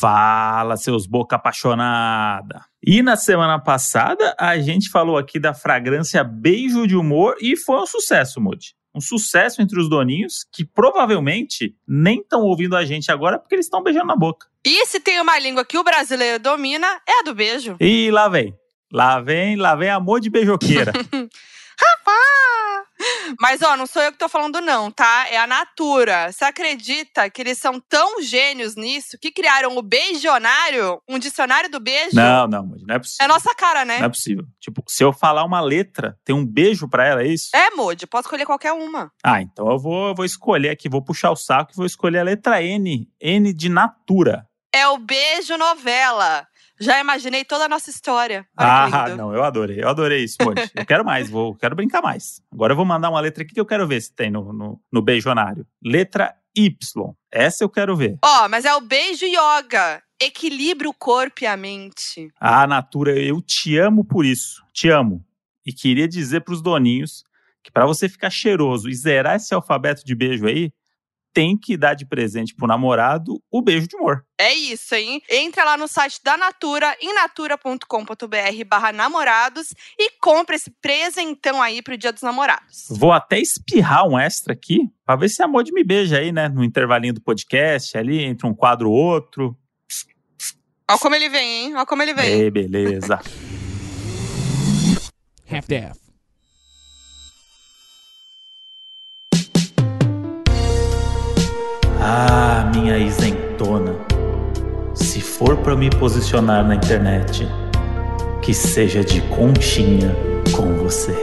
Fala, seus boca apaixonada. E na semana passada, a gente falou aqui da fragrância Beijo de Humor e foi um sucesso, Moody. Um sucesso entre os doninhos que provavelmente nem estão ouvindo a gente agora porque eles estão beijando na boca. E se tem uma língua que o brasileiro domina, é a do beijo. E lá vem. Lá vem, lá vem amor de beijoqueira. Mas, ó, não sou eu que tô falando, não, tá? É a Natura. Você acredita que eles são tão gênios nisso que criaram o Beijonário, um dicionário do beijo? não, não, Moody, não é possível. É nossa cara, né? Não é possível. Tipo, se eu falar uma letra, tem um beijo pra ela, é isso? É, Moody, pode escolher qualquer uma. Ah, então eu vou, eu vou escolher aqui, vou puxar o saco e vou escolher a letra N. N de Natura. É o beijo novela. Já imaginei toda a nossa história. Olha Ah, não, eu adorei, eu adorei isso, Moody. eu quero mais, vou, quero brincar mais. Agora eu vou mandar uma letra aqui que eu quero ver se tem no, no, no beijonário. Letra Y. Essa eu quero ver. Ó, mas é o beijo yoga. Equilibra o corpo e a mente. Ah, Natura, eu te amo por isso. Te amo. E queria dizer pros doninhos que pra você ficar cheiroso e zerar esse alfabeto de beijo aí, tem que dar de presente pro namorado o beijo de amor. É isso, hein? Entra lá no site da Natura, em natura.com.br barra namorados e compra esse presentão aí pro Dia dos Namorados. Vou até espirrar um extra aqui, pra ver se a Mod me beija aí, né? No intervalinho do podcast, ali, entre um quadro ou outro. Ó como ele vem, hein? Ó como ele vem. Ei, beleza. Half-Death. Ah, minha isentona. Se for pra me posicionar na internet, que seja de conchinha com você.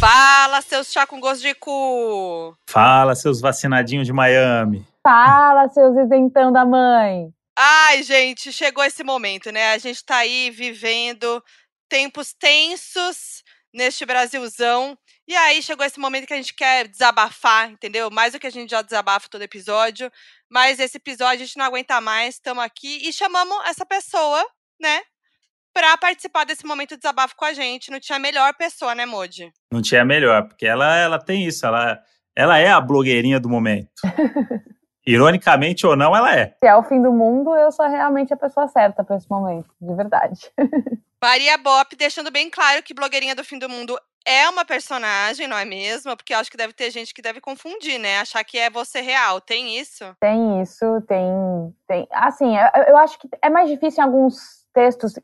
Fala, seus chá com gosto de cu! Fala, seus vacinadinhos de Miami. Fala, seus isentão da mãe. Ai, gente, chegou esse momento, né? A gente tá aí vivendo tempos tensos neste Brasilzão. E aí chegou esse momento que a gente quer desabafar, entendeu? Mais do que a gente já desabafa todo episódio. Mas esse episódio a gente não aguenta mais, estamos aqui e chamamos essa pessoa, né? Pra participar desse momento de desabafo com a gente. Não tinha melhor pessoa, né, Modi? Não tinha melhor, porque ela, ela tem isso, ela, ela é a blogueirinha do momento. Ironicamente ou não, ela é. Se é o fim do mundo, eu sou realmente a pessoa certa pra esse momento, de verdade. Maria Bop deixando bem claro que blogueirinha do fim do mundo é uma personagem, não é mesmo? Porque eu acho que deve ter gente que deve confundir, né? Achar que é você real. Tem isso? Tem isso, tem. tem assim, eu, eu acho que é mais difícil em alguns textos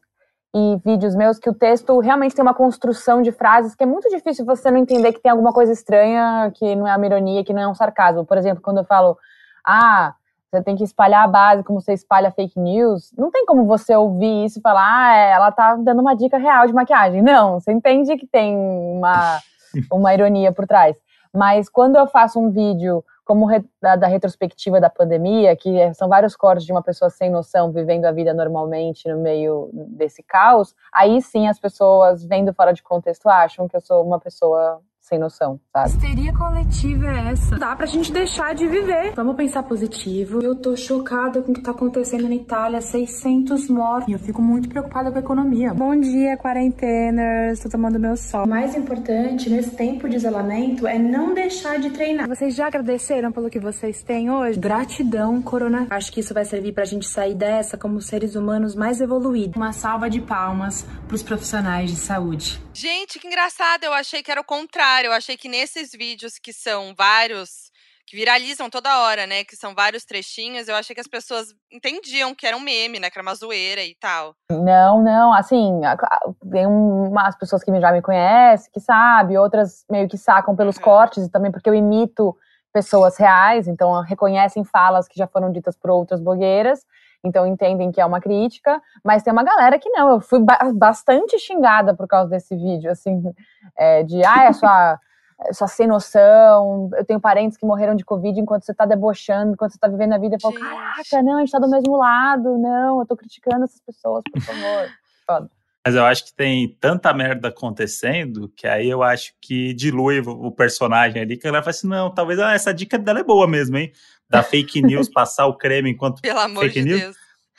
e vídeos meus que o texto realmente tem uma construção de frases que é muito difícil você não entender que tem alguma coisa estranha, que não é uma ironia, que não é um sarcasmo. Por exemplo, quando eu falo, ah, você tem que espalhar a base como você espalha fake news, não tem como você ouvir isso e falar, ah, é, ela tá dando uma dica real de maquiagem. Não, você entende que tem uma, uma ironia por trás. Mas quando eu faço um vídeo como re- da, da retrospectiva da pandemia, que é- são vários cortes de uma pessoa sem noção vivendo a vida normalmente no meio desse caos, aí sim as pessoas vendo fora de contexto acham que eu sou uma pessoa sem noção, sabe? histeria coletiva é essa? Dá pra gente deixar de viver. Vamos pensar positivo. Eu tô chocada com o que tá acontecendo na Itália. 600 mortos. E eu fico muito preocupada com a economia. Bom dia, quarentenas. Tô tomando meu sol. O mais importante nesse tempo de isolamento é não deixar de treinar. Vocês já agradeceram pelo que vocês têm hoje? Gratidão, Corona. Acho que isso vai servir pra gente sair dessa como seres humanos mais evoluídos. Uma salva de palmas pros profissionais de saúde. Gente, que engraçado. Eu achei que era o contrário. Eu achei que nesses vídeos que são vários, que viralizam toda hora, né? Que são vários trechinhos, eu achei que as pessoas entendiam que era um meme, né? Que era uma zoeira e tal. Não, não, assim, tem um- umas pessoas que já me conhecem, que sabem, outras meio que sacam pelos Uhum. cortes, e também porque eu imito pessoas reais, então reconhecem falas que já foram ditas por outras blogueiras, então entendem que é uma crítica, mas tem uma galera que não, eu fui ba- bastante xingada por causa desse vídeo, assim, é, de, ah, é sua, é sua sem noção, eu tenho parentes que morreram de Covid enquanto você tá debochando, enquanto você tá vivendo a vida, eu falo, Gente. caraca, não, a gente tá do mesmo lado, não, eu tô criticando essas pessoas, por favor. Foda. Mas eu acho que tem tanta merda acontecendo que aí eu acho que dilui o o personagem ali, que ela fala assim: não, talvez ah, essa dica dela é boa mesmo, hein? Da fake news, passar o creme enquanto. Pelo amor Fake de news? Deus.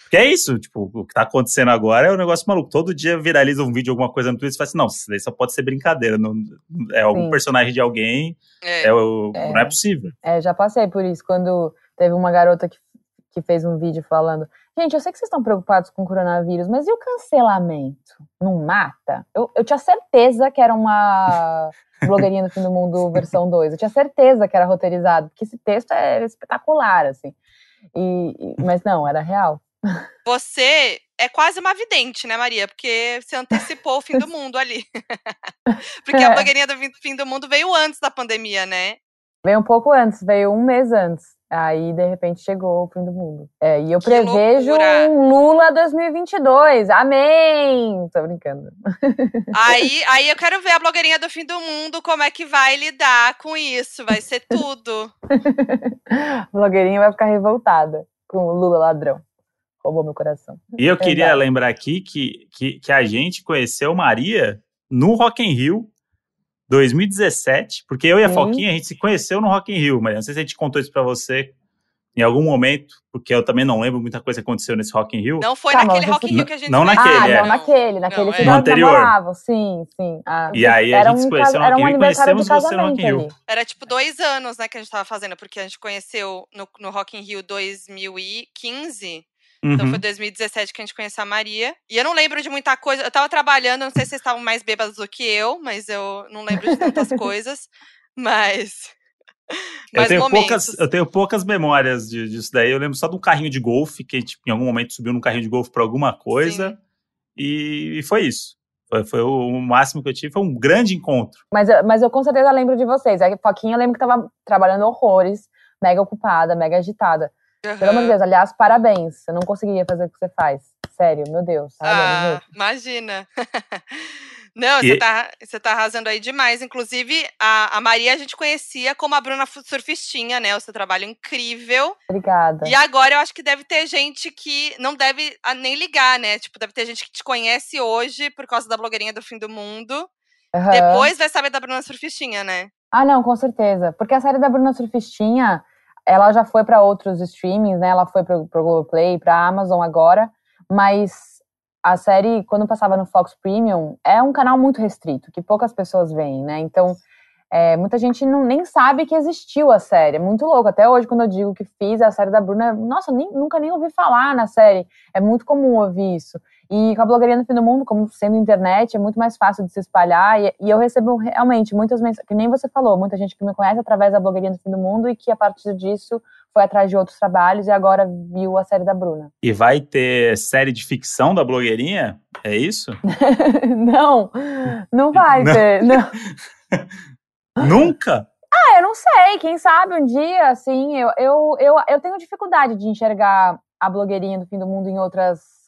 Que é isso, tipo, o que tá acontecendo agora é um negócio maluco. Todo dia viraliza um vídeo, alguma coisa no Twitter e fala assim, não, isso daí só pode ser brincadeira. Não, é algum Sim. personagem de alguém, é. É, o, é. não é possível. É, já passei por isso, quando teve uma garota que, que fez um vídeo falando, gente, eu sei que vocês estão preocupados com o coronavírus, mas e o cancelamento? Não mata? Eu, eu tinha certeza que era uma blogueirinha do fim do mundo versão 2. Eu tinha certeza que era roteirizado, porque esse texto é espetacular, assim. E, e, mas não, era real. Você é quase uma vidente, né, Maria? Porque você antecipou o fim do mundo ali. Porque é. a blogueirinha do fim do mundo veio antes da pandemia, né? Veio um pouco antes, veio um mês antes. Aí, de repente, chegou o fim do mundo. É, e eu que prevejo loucura. um Lula 2022. Amém! Tô brincando. Aí, aí eu quero ver a blogueirinha do fim do mundo, como é que vai lidar com isso. Vai ser tudo. a blogueirinha vai ficar revoltada com o Lula ladrão roubou meu coração. E eu queria lembrar aqui que, que, que, a gente conheceu Maria no Rock in Rio 2017, porque eu e a Sim. Foquinha, a gente se conheceu no Rock in Rio, Maria. Não sei se a gente contou isso pra você em algum momento, porque eu também não lembro muita coisa que aconteceu nesse Rock in Rio. Não foi tá, naquele Rock in Rio que a gente Não naquele, ah, é. não naquele, naquele não, que é. no anterior. sim, sim. Ah, e aí a gente um, se conheceu no Rock in Rio e conhecemos você no Rock in Rio. Era tipo dois anos, né, que a gente tava fazendo, porque a gente conheceu no, no Rock in Rio 2015, Uhum. Então foi 2017 que a gente conheceu a Maria. E eu não lembro de muita coisa. Eu tava trabalhando, não sei se vocês estavam mais bêbados do que eu, mas eu não lembro de tantas coisas. Mas. Eu tenho, poucas, eu tenho poucas memórias disso daí. Eu lembro só de um carrinho de golfe, que tipo, em algum momento subiu num carrinho de golfe para alguma coisa. E, e, foi isso. Foi, foi o, o, máximo que eu tive. Foi um grande encontro. Mas, mas eu com certeza lembro de vocês. A Foquinha eu lembro que tava trabalhando horrores, mega ocupada, mega agitada. Uhum. Pelo amor de Deus, aliás, parabéns. Eu não conseguiria fazer o que você faz. Sério, meu Deus. Ah, imagina. Não, você, tá, você tá arrasando aí demais. Inclusive, a, a Maria a gente conhecia como a Bruna Surfistinha, né? O seu trabalho incrível. Obrigada. E agora eu acho que deve ter gente que não deve nem ligar, né? Tipo, deve ter gente que te conhece hoje por causa da blogueirinha do fim do mundo. Uhum. Depois vai saber da Bruna Surfistinha, né? Ah, não, com certeza. Porque a série da Bruna Surfistinha ela já foi para outros streamings, né? Ela foi para o Globoplay, para Amazon agora, mas a série, quando passava no Fox Premium, é um canal muito restrito, que poucas pessoas veem, né? Então, é, muita gente não, nem sabe que existiu a série. É muito louco. Até hoje, quando eu digo que fiz a série da Bruna, nossa, nem, nunca nem ouvi falar na série. É muito comum ouvir isso. E com a blogueirinha no fim do mundo, como sendo internet, é muito mais fácil de se espalhar. E, e eu recebo realmente muitas mensagens, que nem você falou, muita gente que me conhece através da blogueirinha no fim do mundo e que a partir disso foi atrás de outros trabalhos e agora viu a série da Bruna. E vai ter série de ficção da blogueirinha? É isso? não, não vai não. ter. Não. Nunca? Ah, eu não sei. Quem sabe um dia, assim, eu, eu, eu, eu tenho dificuldade de enxergar a blogueirinha do fim do mundo em outras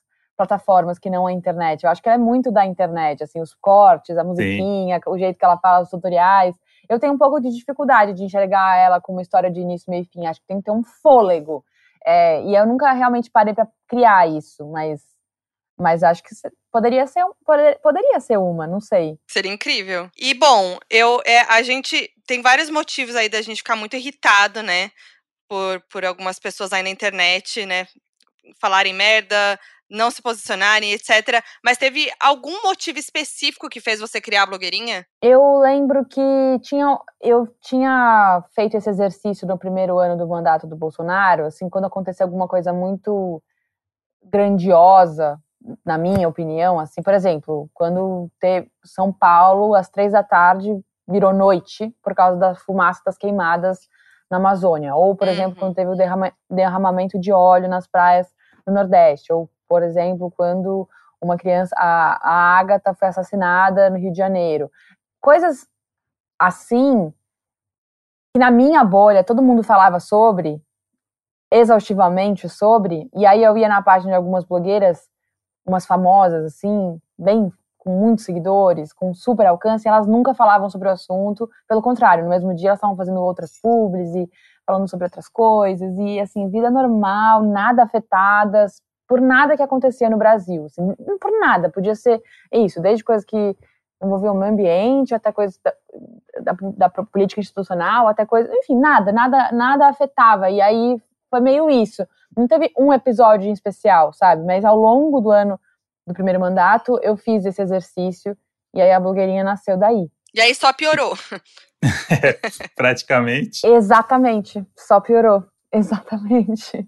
plataformas que não a internet. Eu acho que ela é muito da internet, assim, os cortes, a musiquinha, Sim. o jeito que ela fala, os tutoriais. Eu tenho um pouco de dificuldade de enxergar ela como uma história de início, meio e fim. Acho que tem que ter um fôlego. É, e eu nunca realmente parei para criar isso, mas, mas acho que poderia ser, poder, poderia ser uma, não sei. Seria incrível. E bom, eu, é, a gente tem vários motivos aí da gente ficar muito irritado, né? Por, por algumas pessoas aí na internet, né? Falarem merda, não se posicionarem, etc. Mas teve algum motivo específico que fez você criar a blogueirinha? Eu lembro que tinha, eu tinha feito esse exercício no primeiro ano do mandato do Bolsonaro, assim, quando aconteceu alguma coisa muito grandiosa, na minha opinião, assim, por exemplo, quando teve São Paulo, às três da tarde, virou noite por causa da fumaça das queimadas na Amazônia, ou, por uhum. exemplo, quando teve o derrama, derramamento de óleo nas praias do Nordeste, ou por exemplo, quando uma criança, a, a Agatha foi assassinada no Rio de Janeiro. Coisas assim, que na minha bolha todo mundo falava sobre, exaustivamente sobre, e aí eu ia na página de algumas blogueiras, umas famosas, assim, bem com muitos seguidores, com super alcance, elas nunca falavam sobre o assunto, pelo contrário, no mesmo dia elas estavam fazendo outras publis e falando sobre outras coisas, e assim, vida normal, nada afetadas por nada que acontecia no Brasil. Assim, por nada. Podia ser isso, desde coisas que envolviam o meio ambiente, até coisas da, da, da, política institucional, até coisas. Enfim, nada, nada, nada afetava. E aí foi meio isso. Não teve um episódio em especial, sabe? Mas ao longo do ano do primeiro mandato, eu fiz esse exercício e aí a blogueirinha nasceu daí. E aí só piorou. é, praticamente. Exatamente, só piorou. Exatamente.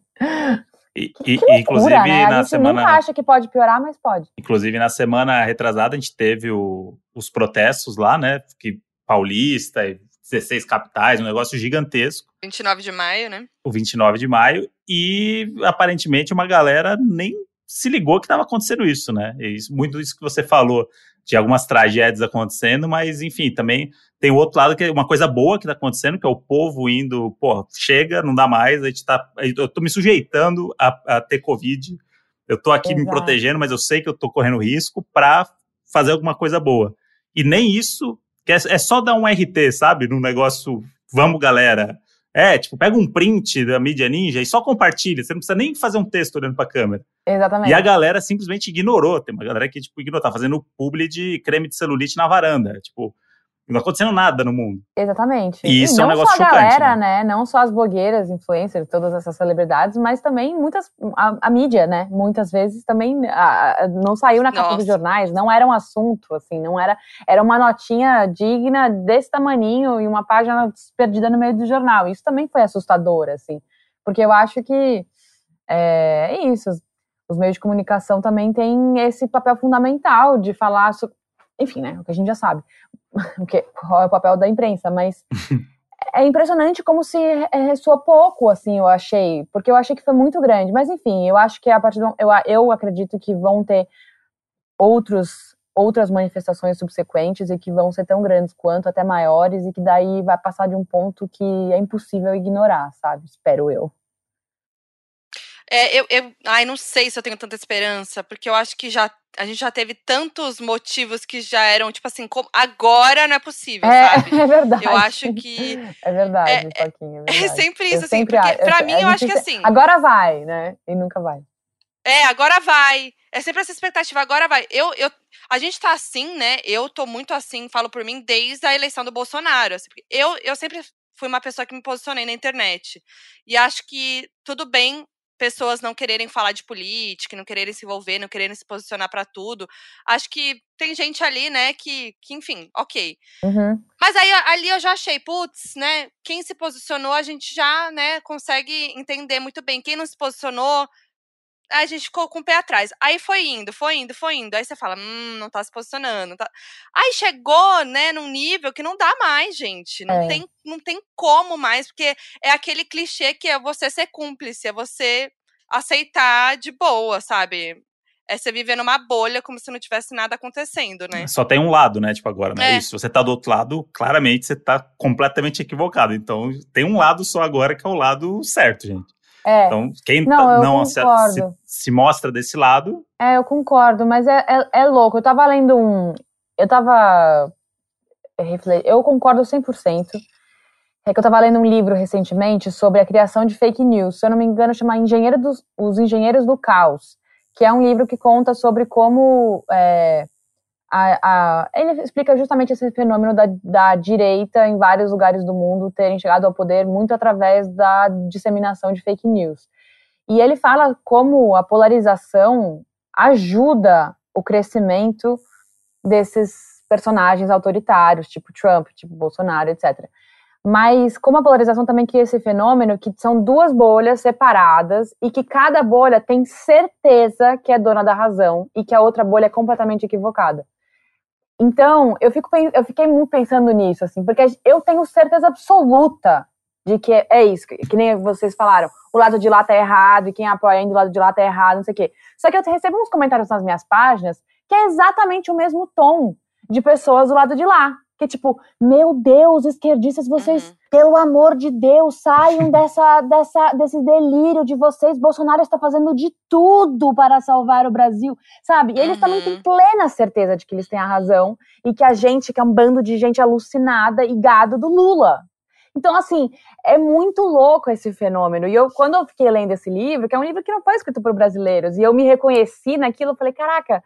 E, que, que loucura, inclusive né? na a gente semana. nunca acha que pode piorar, mas pode. Inclusive na semana retrasada a gente teve o, os protestos lá, né? Que Paulista, 16 capitais, um negócio gigantesco. 29 de maio, né? O 29 de maio. E aparentemente uma galera nem se ligou que estava acontecendo isso, né? E isso, muito isso que você falou de algumas tragédias acontecendo, mas enfim, também tem o outro lado que é uma coisa boa que está acontecendo, que é o povo indo, pô, chega, não dá mais, a gente tá, eu tô me sujeitando a, a ter Covid, eu tô aqui Exato. me protegendo, mas eu sei que eu tô correndo risco para fazer alguma coisa boa. E nem isso, que é, é só dar um RT, sabe, no negócio, vamos galera, é, tipo, pega um print da mídia ninja e só compartilha. Você não precisa nem fazer um texto olhando pra câmera. Exatamente. E a galera simplesmente ignorou. Tem uma galera que, tipo, ignorou. Tá fazendo publi de creme de celulite na varanda. Tipo, não acontecendo nada no mundo. Exatamente. E isso e é um negócio só a chocante, galera, né? né? Não só as blogueiras, influencers, todas essas celebridades, mas também muitas. A, a mídia, né? Muitas vezes também a, a, não saiu na capa Nossa. dos jornais, não era um assunto, assim, não era. Era uma notinha digna desse tamaninho e uma página perdida no meio do jornal. Isso também foi assustador, assim. Porque eu acho que é, é isso. Os meios de comunicação também têm esse papel fundamental de falar. Enfim, né? O que a gente já sabe o que, qual é o papel da imprensa, mas é impressionante como se ressoa pouco, assim, eu achei, porque eu achei que foi muito grande, mas enfim, eu acho que a partir do, eu, eu acredito que vão ter outros outras manifestações subsequentes e que vão ser tão grandes quanto, até maiores, e que daí vai passar de um ponto que é impossível ignorar, sabe? Espero eu. É, eu, eu, ai, não sei se eu tenho tanta esperança, porque eu acho que já a gente já teve tantos motivos que já eram, tipo assim, como, agora não é possível, é, sabe? É verdade. Eu acho que. É verdade, é, é, verdade. é sempre isso, eu assim, sempre porque pra eu, mim eu acho que assim. Agora vai, né? E nunca vai. É, agora vai. É sempre essa expectativa, agora vai. Eu, eu, a gente tá assim, né? Eu tô muito assim, falo por mim, desde a eleição do Bolsonaro. Assim, eu, eu sempre fui uma pessoa que me posicionei na internet. E acho que tudo bem pessoas não quererem falar de política, não quererem se envolver, não quererem se posicionar para tudo. Acho que tem gente ali, né, que, que enfim, ok. Uhum. Mas aí ali eu já achei, putz, né, quem se posicionou a gente já, né, consegue entender muito bem. Quem não se posicionou, a gente ficou com o pé atrás. Aí foi indo, foi indo, foi indo. Aí você fala, hum, não tá se posicionando. Tá... Aí chegou, né, num nível que não dá mais, gente. Não, É. tem, não tem como mais, porque é aquele clichê que é você ser cúmplice, é você aceitar de boa, sabe? É você viver numa bolha como se não tivesse nada acontecendo, né? Só tem um lado, né? Tipo, agora, né? É. Isso. Você tá do outro lado, claramente você tá completamente equivocado. Então, tem um lado só agora que é o lado certo, gente. É. Então, quem Não, tá- não se, se- mostra desse lado, É, eu concordo, mas é, é, é louco. Eu tava lendo um. Eu tava. Eu concordo 100%. É que eu tava lendo um livro recentemente sobre a criação de fake news. Se eu não me engano, chama Engenheiro dos, Os Engenheiros do Caos. Que é um livro que conta sobre como. é, a, a- ele explica justamente esse fenômeno da, da direita em vários lugares do mundo terem chegado ao poder muito através da disseminação de fake news. E ele fala como a polarização ajuda o crescimento desses personagens autoritários, tipo Trump, tipo Bolsonaro, etc. Mas como a polarização também cria esse fenômeno que são duas bolhas separadas e que cada bolha tem certeza que é dona da razão e que a outra bolha é completamente equivocada. Então, eu, fico, eu fiquei muito pensando nisso, assim, porque eu tenho certeza absoluta de que é isso, que, que nem vocês falaram, o lado de lá tá errado e quem apoia ainda o lado de lá tá errado, não sei o quê. Só que eu recebo uns comentários nas minhas páginas que é exatamente o mesmo tom de pessoas do lado de lá. Que tipo, meu Deus, esquerdistas, vocês, Uhum. pelo amor de Deus, saiam dessa, dessa, desse delírio de vocês. Bolsonaro está fazendo de tudo para salvar o Brasil, sabe? E eles também Uhum. têm plena certeza de que eles têm a razão e que a gente, que é um bando de gente alucinada e gado do Lula. Então, assim, é muito louco esse fenômeno. E eu, quando eu fiquei lendo esse livro, que é um livro que não foi escrito por brasileiros, e eu me reconheci naquilo, eu falei, caraca,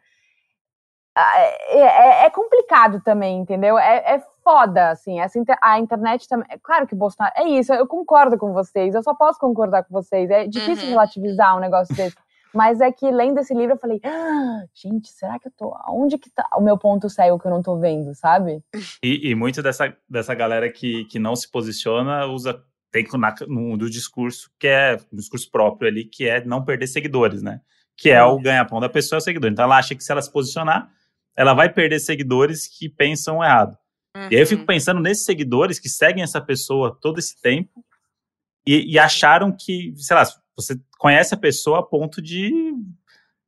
é, é- é complicado também, entendeu? É, é foda, assim. Essa, a internet também. É claro que o Bolsonaro. É isso, eu concordo com vocês, eu só posso concordar com vocês. É difícil uhum. relativizar um negócio desse. Mas é que lendo esse livro eu falei, ah, gente, será que eu tô. Onde que tá o meu ponto cego que eu não tô vendo, sabe? E, e muito dessa, dessa galera que, que não se posiciona usa. Tem na, no, do discurso que é um discurso próprio ali, que é não perder seguidores, né? Que é o ganha-pão da pessoa é o seguidor. Então ela acha que se ela se posicionar, ela vai perder seguidores que pensam errado. Uhum. E aí eu fico uhum. pensando nesses seguidores que seguem essa pessoa todo esse tempo e, e acharam que, sei lá, você conhece a pessoa a ponto de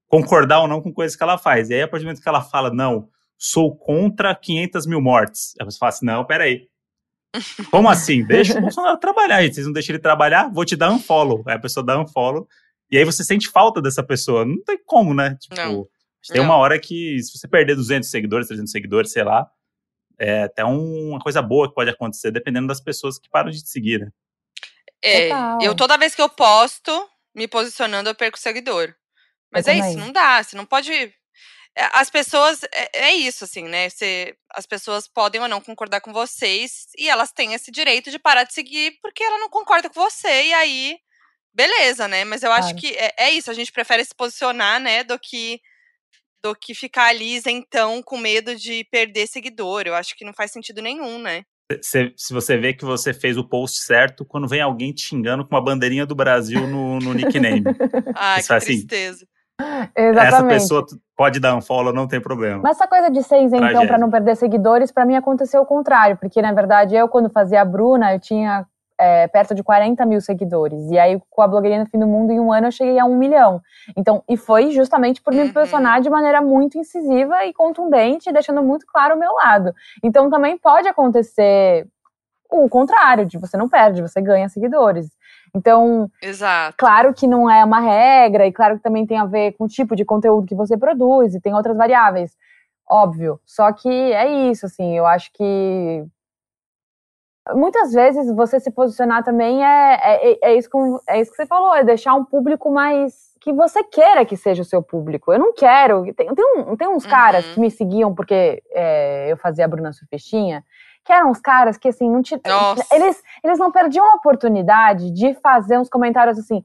concordar ou não com coisas que ela faz. E aí, a partir do momento que ela fala, não, sou contra 500 mil mortes, aí você fala assim, não, peraí. Como assim? Deixa o Bolsonaro trabalhar, gente. Vocês não deixam ele trabalhar? Vou te dar um follow. Aí a pessoa dá um follow. E aí você sente falta dessa pessoa. Não tem como, né? Tipo, não. Tem não. uma hora que, se você perder 200 seguidores, 300 seguidores, sei lá, é até uma coisa boa que pode acontecer, dependendo das pessoas que param de te seguir, né? É, Total. eu toda vez que eu posto, me posicionando, eu perco seguidor. Mas eu é também. isso, não dá, você não pode. Eh, as pessoas, é, é isso, assim, né? Você, as pessoas podem ou não concordar com vocês e elas têm esse direito de parar de seguir porque ela não concorda com você, e aí, beleza, né? Mas eu acho claro. que é, é, isso, a gente prefere se posicionar, né, do que do que ficar ali então com medo de perder seguidor. Eu acho que não faz sentido nenhum, né? se, se você vê que você fez o post certo quando vem alguém te xingando com uma bandeirinha do Brasil no, no nickname. Ai, que assim, tristeza. Exatamente. Essa pessoa pode dar um follow, não tem problema. Mas essa coisa de ser isentão para não perder seguidores, para mim aconteceu o contrário, porque na verdade eu, quando fazia a Bruna, eu tinha é, perto de 40 mil seguidores. E aí, com a blogueirinha no fim do mundo, em um ano eu cheguei a um milhão. Então, e foi justamente por me uhum. posicionar de maneira muito incisiva e contundente, deixando muito claro o meu lado. Então, também pode acontecer o contrário, de você não perde, você ganha seguidores. Então, Exato. claro que não é uma regra, e claro que também tem a ver com o tipo de conteúdo que você produz, e tem outras variáveis, óbvio. Só que é isso, assim, eu acho que muitas vezes você se posicionar também é, é, é, isso com, é isso que você falou, é deixar um público mais que você queira que seja o seu público. Eu não quero. Tem, tem, um, tem uns uhum. caras que me seguiam porque é, eu fazia a Bruna Surfistinha, que eram uns caras que assim, não te, eles, eles não perdiam a oportunidade de fazer uns comentários assim.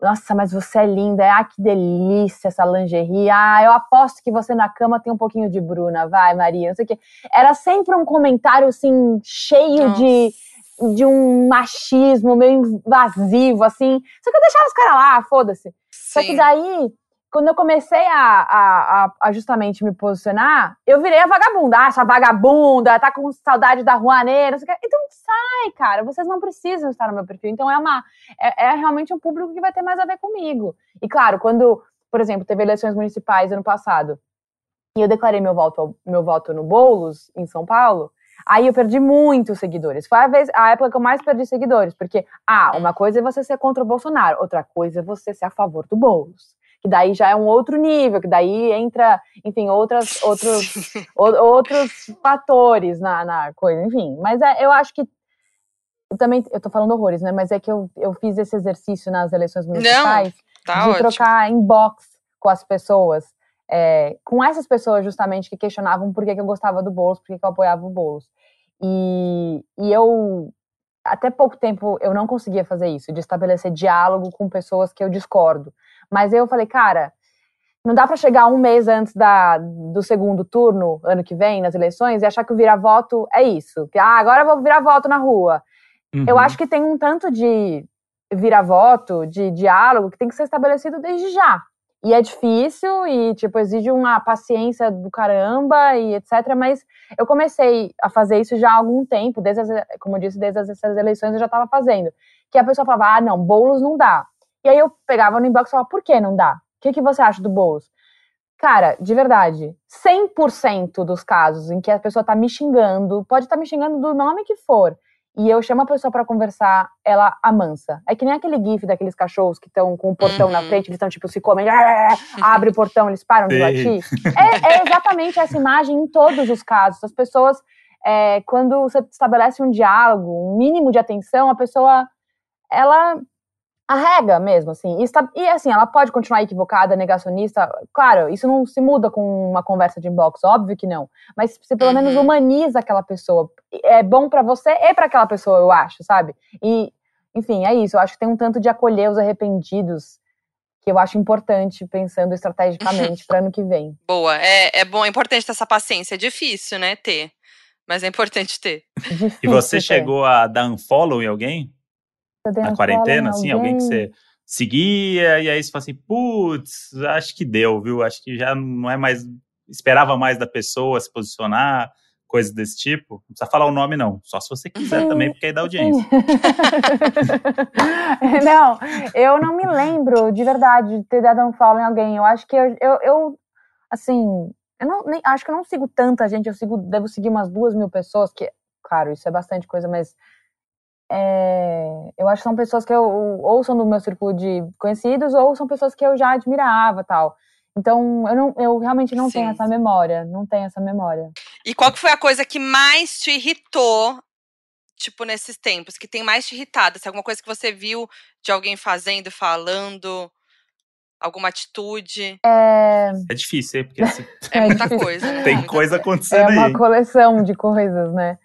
Nossa, mas você é linda. Ah, que delícia essa lingerie. Ah, eu aposto que você na cama tem um pouquinho de Bruna. Vai, Maria, não sei o quê. Era sempre um comentário, assim, cheio de, de um machismo meio invasivo, assim. Só que eu deixava os caras lá, foda-se. Só que daí quando eu comecei a, a, a, justamente me posicionar, eu virei a vagabunda. Ah, essa vagabunda, tá com saudade da Rouanet, não sei o que. Então sai, cara, vocês não precisam estar no meu perfil. Então é uma é, é, realmente um público que vai ter mais a ver comigo. E claro, quando, por exemplo, teve eleições municipais ano passado, e eu declarei meu voto, meu voto no Boulos, em São Paulo, Aí eu perdi muitos seguidores. Foi a, vez, a época que eu mais perdi seguidores. Porque, ah, uma coisa é você ser contra o Bolsonaro, outra coisa é você ser a favor do Boulos que daí já é um outro nível, que daí entra, enfim, outras, outros, o, outros fatores na, na coisa, enfim. Mas é, eu acho que eu também, eu tô falando horrores, né? Mas é que eu, eu fiz esse exercício nas eleições municipais Não, tá de ótimo. trocar inbox com as pessoas. É, com essas pessoas justamente que questionavam por que, que eu gostava do Boulos, por que, que eu apoiava o Boulos. E, e eu, até pouco tempo, eu não conseguia fazer isso, de estabelecer diálogo com pessoas que eu discordo. Mas eu falei, cara, não dá para chegar um mês antes da, do segundo turno, ano que vem, nas eleições, e achar que o vira-voto é isso. Que, ah, agora eu vou virar voto na rua. Uhum. Eu acho que tem um tanto de vira-voto, de diálogo, que tem que ser estabelecido desde já. E é difícil e, tipo, exige uma paciência do caramba e etc. Mas eu comecei a fazer isso já há algum tempo, desde as, como eu disse, desde essas eleições eu já estava fazendo. Que a pessoa falava, ah, não, bolos não dá. E aí eu pegava no inbox e falava, por que não dá? O que, que você acha do Boulos? Cara, de verdade, 100% dos casos em que a pessoa tá me xingando, pode estar tá me xingando do nome que for, e eu chamo a pessoa para conversar, ela amansa. É que nem aquele gif daqueles cachorros que estão com o portão uhum. na frente, eles estão tipo se comem, abre o portão, eles param de latir. É, é, exatamente essa imagem em todos os casos. As pessoas, é, quando você estabelece um diálogo, um mínimo de atenção, a pessoa, ela arrega mesmo, assim. E, e, assim, ela pode continuar equivocada, negacionista. Claro, isso não se muda com uma conversa de inbox, óbvio que não. Mas você pelo uhum. menos humaniza aquela pessoa. É bom para você e para aquela pessoa, eu acho, sabe? E, enfim, é isso. Eu acho que tem um tanto de acolher os arrependidos que eu acho importante pensando estrategicamente para ano que vem. Boa, é, é bom, é importante ter essa paciência. É difícil, né, ter. Mas é importante ter. Difícil e você ter. chegou a dar um follow em alguém? Na quarentena, assim, alguém... alguém que você seguia, e aí você fala assim, putz, acho que deu, viu? Acho que já não é mais. Esperava mais da pessoa se posicionar, coisas desse tipo. Não precisa falar o nome, não. Só se você quiser Sim. também, porque aí dá audiência. não, eu não me lembro de verdade de ter dado um follow em alguém. Eu acho que eu, eu, eu assim, eu não, nem, acho que eu não sigo tanta gente, eu sigo, devo seguir umas duas mil pessoas, que, claro, isso é bastante coisa, mas é, eu acho que são pessoas que eu ou são do meu círculo de conhecidos ou são pessoas que eu já admirava tal. Então, eu, não, eu realmente não Sim. tenho essa memória, não tenho essa memória. E qual que foi a coisa que mais te irritou, tipo, nesses tempos? Que tem mais te irritado? Se alguma coisa que você viu de alguém fazendo, falando, alguma atitude? É, é difícil, porque assim, é muita coisa. Né? Tem coisa acontecendo aí. É uma coleção de coisas, né?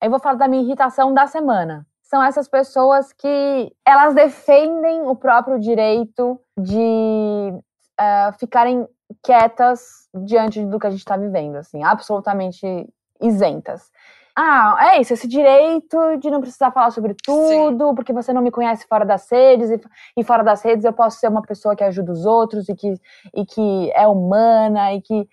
Aí vou falar da minha irritação da semana são essas pessoas que elas defendem o próprio direito de uh, ficarem quietas diante do que a gente está vivendo, assim, absolutamente isentas. Ah, é isso, esse direito de não precisar falar sobre tudo, Sim. porque você não me conhece fora das redes, e, e, fora das redes eu posso ser uma pessoa que ajuda os outros e que, e que é humana e que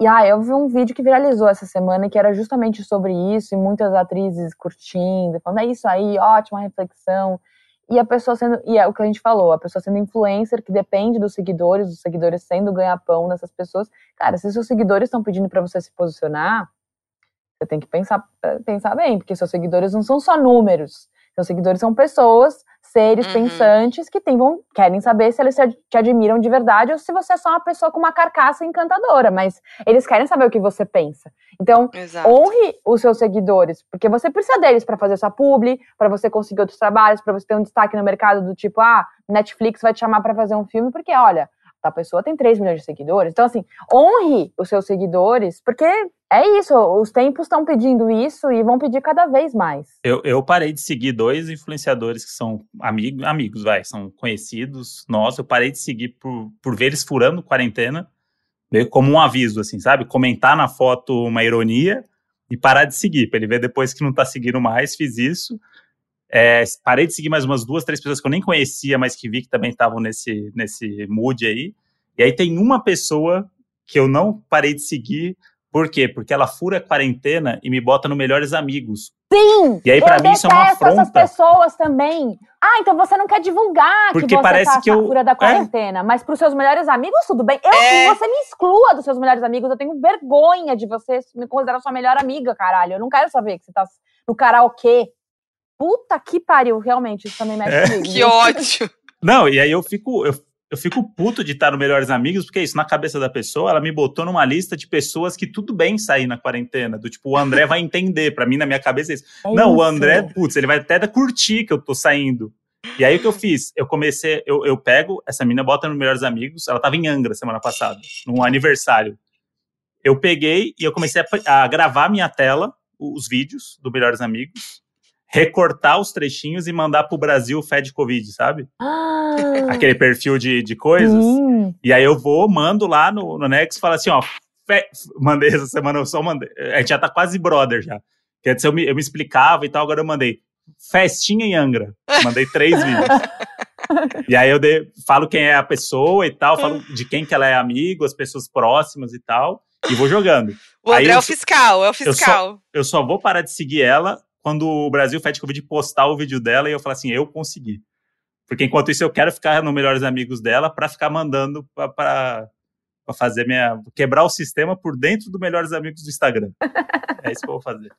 e ah, eu vi um vídeo que viralizou essa semana que era justamente sobre isso, e muitas atrizes curtindo, falando, é isso aí, ótima reflexão. E a pessoa sendo, e é o que a gente falou, a pessoa sendo influencer, que depende dos seguidores, os seguidores sendo ganha-pão dessas pessoas. Cara, se seus seguidores estão pedindo para você se posicionar, você tem que pensar, pensar bem, porque seus seguidores não são só números. Seus seguidores são pessoas seres uhum. pensantes que tem, vão, querem saber se eles te admiram de verdade ou se você é só uma pessoa com uma carcaça encantadora, mas eles querem saber o que você pensa. Então, Exato. honre os seus seguidores, porque você precisa deles para fazer sua publi, para você conseguir outros trabalhos, para você ter um destaque no mercado do tipo, ah, Netflix vai te chamar para fazer um filme, porque olha, a pessoa tem 3 milhões de seguidores. Então, assim, honre os seus seguidores, porque é isso, os tempos estão pedindo isso e vão pedir cada vez mais. Eu, eu parei de seguir dois influenciadores que são amigos, amigos, vai, são conhecidos. Nossa, eu parei de seguir por, por ver eles furando quarentena, meio como um aviso, assim, sabe? Comentar na foto uma ironia e parar de seguir, para ele ver depois que não tá seguindo mais, fiz isso. É, parei de seguir mais umas duas, três pessoas que eu nem conhecia, mas que vi que também estavam nesse, nesse mood aí. E aí tem uma pessoa que eu não parei de seguir. Por quê? Porque ela fura a quarentena e me bota no Melhores Amigos. Sim! E aí, para mim, isso é uma afronta. essas pessoas também. Ah, então você não quer divulgar Porque que você parece tá que eu... fura da é. quarentena. É. Mas pros seus melhores amigos, tudo bem. Eu, é. você me exclua dos seus melhores amigos. Eu tenho vergonha de você me considerar sua melhor amiga, caralho. Eu não quero saber que você tá no karaokê Puta que pariu, realmente, isso também mexe é. comigo. Que ódio! Não, e aí eu fico, eu, eu fico puto de estar no Melhores Amigos, porque é isso, na cabeça da pessoa, ela me botou numa lista de pessoas que tudo bem sair na quarentena. Do tipo, o André vai entender. Pra mim, na minha cabeça, é isso. É Não, isso. o André, putz, ele vai até curtir que eu tô saindo. E aí o que eu fiz? Eu comecei, eu, eu pego, essa menina bota no Melhores Amigos, ela tava em Angra semana passada, num aniversário. Eu peguei e eu comecei a, a gravar minha tela, os vídeos do Melhores Amigos, recortar os trechinhos e mandar pro Brasil Fed Covid, sabe? Ah. Aquele perfil de, de coisas. Sim. E aí eu vou, mando lá no, no Nex e falo assim, ó, fe... mandei essa semana, eu só mandei. A gente já tá quase brother já. Quer dizer, eu me, eu me explicava e tal, agora eu mandei festinha em Angra. Mandei três vídeos. E aí eu de, falo quem é a pessoa e tal, falo de quem que ela é amigo, as pessoas próximas e tal, e vou jogando. O André é o fiscal, é o fiscal. Eu só, eu só vou parar de seguir ela quando o Brasil Fed Covid postar o vídeo dela e eu falar assim, eu consegui. Porque enquanto isso eu quero ficar no Melhores Amigos dela para ficar mandando para fazer minha. quebrar o sistema por dentro do Melhores Amigos do Instagram. é isso que eu vou fazer.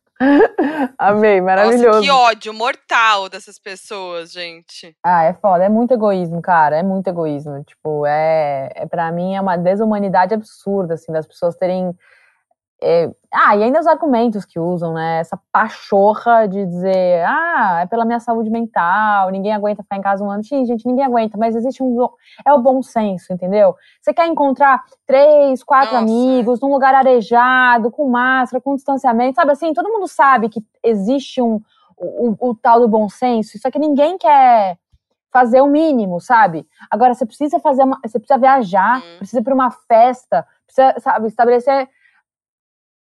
Amei, maravilhoso. Nossa, que ódio mortal dessas pessoas, gente. Ah, é foda, é muito egoísmo, cara, é muito egoísmo. Tipo, é, é para mim é uma desumanidade absurda, assim, das pessoas terem É, ah, e ainda os argumentos que usam, né? Essa pachorra de dizer, ah, é pela minha saúde mental, ninguém aguenta ficar em casa um ano. Sim, gente, ninguém aguenta, mas existe um. É o bom senso, entendeu? Você quer encontrar três, quatro Nossa. amigos num lugar arejado, com máscara, com distanciamento, sabe assim? Todo mundo sabe que existe um. O, o, o tal do bom senso, só que ninguém quer fazer o mínimo, sabe? Agora você precisa fazer uma, você precisa viajar, hum. precisa ir para uma festa, precisa, sabe, estabelecer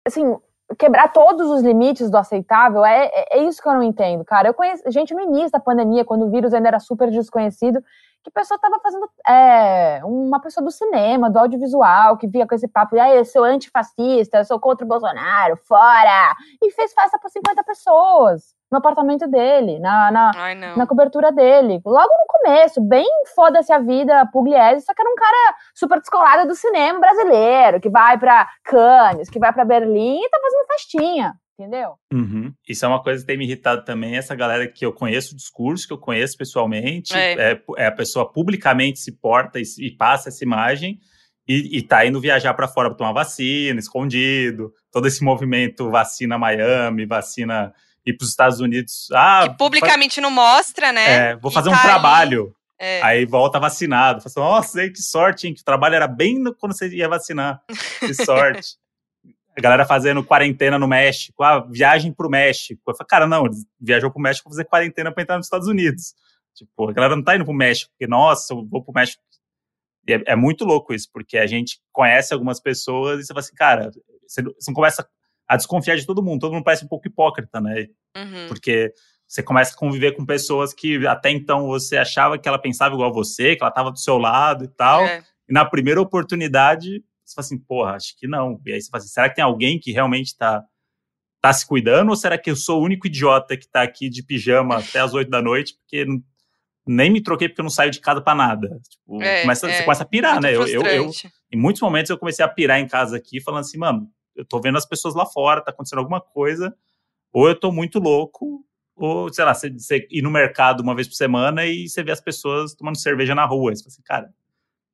assim, quebrar todos os limites do aceitável, é, é, é, isso que eu não entendo, cara. Eu conheço gente no início da pandemia, quando o vírus ainda era super desconhecido, que a pessoa tava fazendo é, uma pessoa do cinema, do audiovisual, que via com esse papo, ah, eu sou antifascista, eu sou contra o Bolsonaro, fora! E fez festa para 50 pessoas no apartamento dele, na, na, na cobertura dele. Logo no começo, bem foda-se a vida, Pugliese, só que era um cara super descolado do cinema brasileiro, que vai para Cannes, que vai para Berlim e tá fazendo festinha. Entendeu? Uhum. Isso é uma coisa que tem me irritado também, essa galera que eu conheço o discurso, que eu conheço pessoalmente, é, é, é a pessoa publicamente se porta e, e passa essa imagem, e, e tá indo viajar para fora para tomar vacina, escondido, todo esse movimento vacina Miami, vacina ir para os Estados Unidos. Ah, que publicamente não mostra, né? É, vou fazer tá um trabalho. É. Aí volta vacinado. Fala assim, nossa, que sorte, hein? Que o trabalho era bem quando você ia vacinar. Que sorte. a galera fazendo quarentena no México, ah, viagem pro México. Eu falei, cara, não, viajou pro México pra fazer quarentena pra entrar nos Estados Unidos. Tipo, a galera não tá indo pro México, porque, nossa, eu vou pro México. É, é, muito louco isso, porque a gente conhece algumas pessoas e você fala assim, cara, você, você não começa a desconfiar de todo mundo. Todo mundo parece um pouco hipócrita, né? Uhum. Porque você começa a conviver com pessoas que até então você achava que ela pensava igual a você, que ela estava do seu lado e tal. É. E na primeira oportunidade, você fala assim, porra, acho que não. E aí você fala assim, será que tem alguém que realmente está tá se cuidando? Ou será que eu sou o único idiota que está aqui de pijama até as oito da noite? Porque nem me troquei porque eu não saio de casa para nada. Tipo, é, começa, é, você começa a pirar, né? Eu, eu, eu, em muitos momentos eu comecei a pirar em casa aqui, falando assim, mano, eu tô vendo as pessoas lá fora, tá acontecendo alguma coisa, ou eu tô muito louco, ou, sei lá, você, você ir no mercado uma vez por semana e você vê as pessoas tomando cerveja na rua. Você fala assim, cara,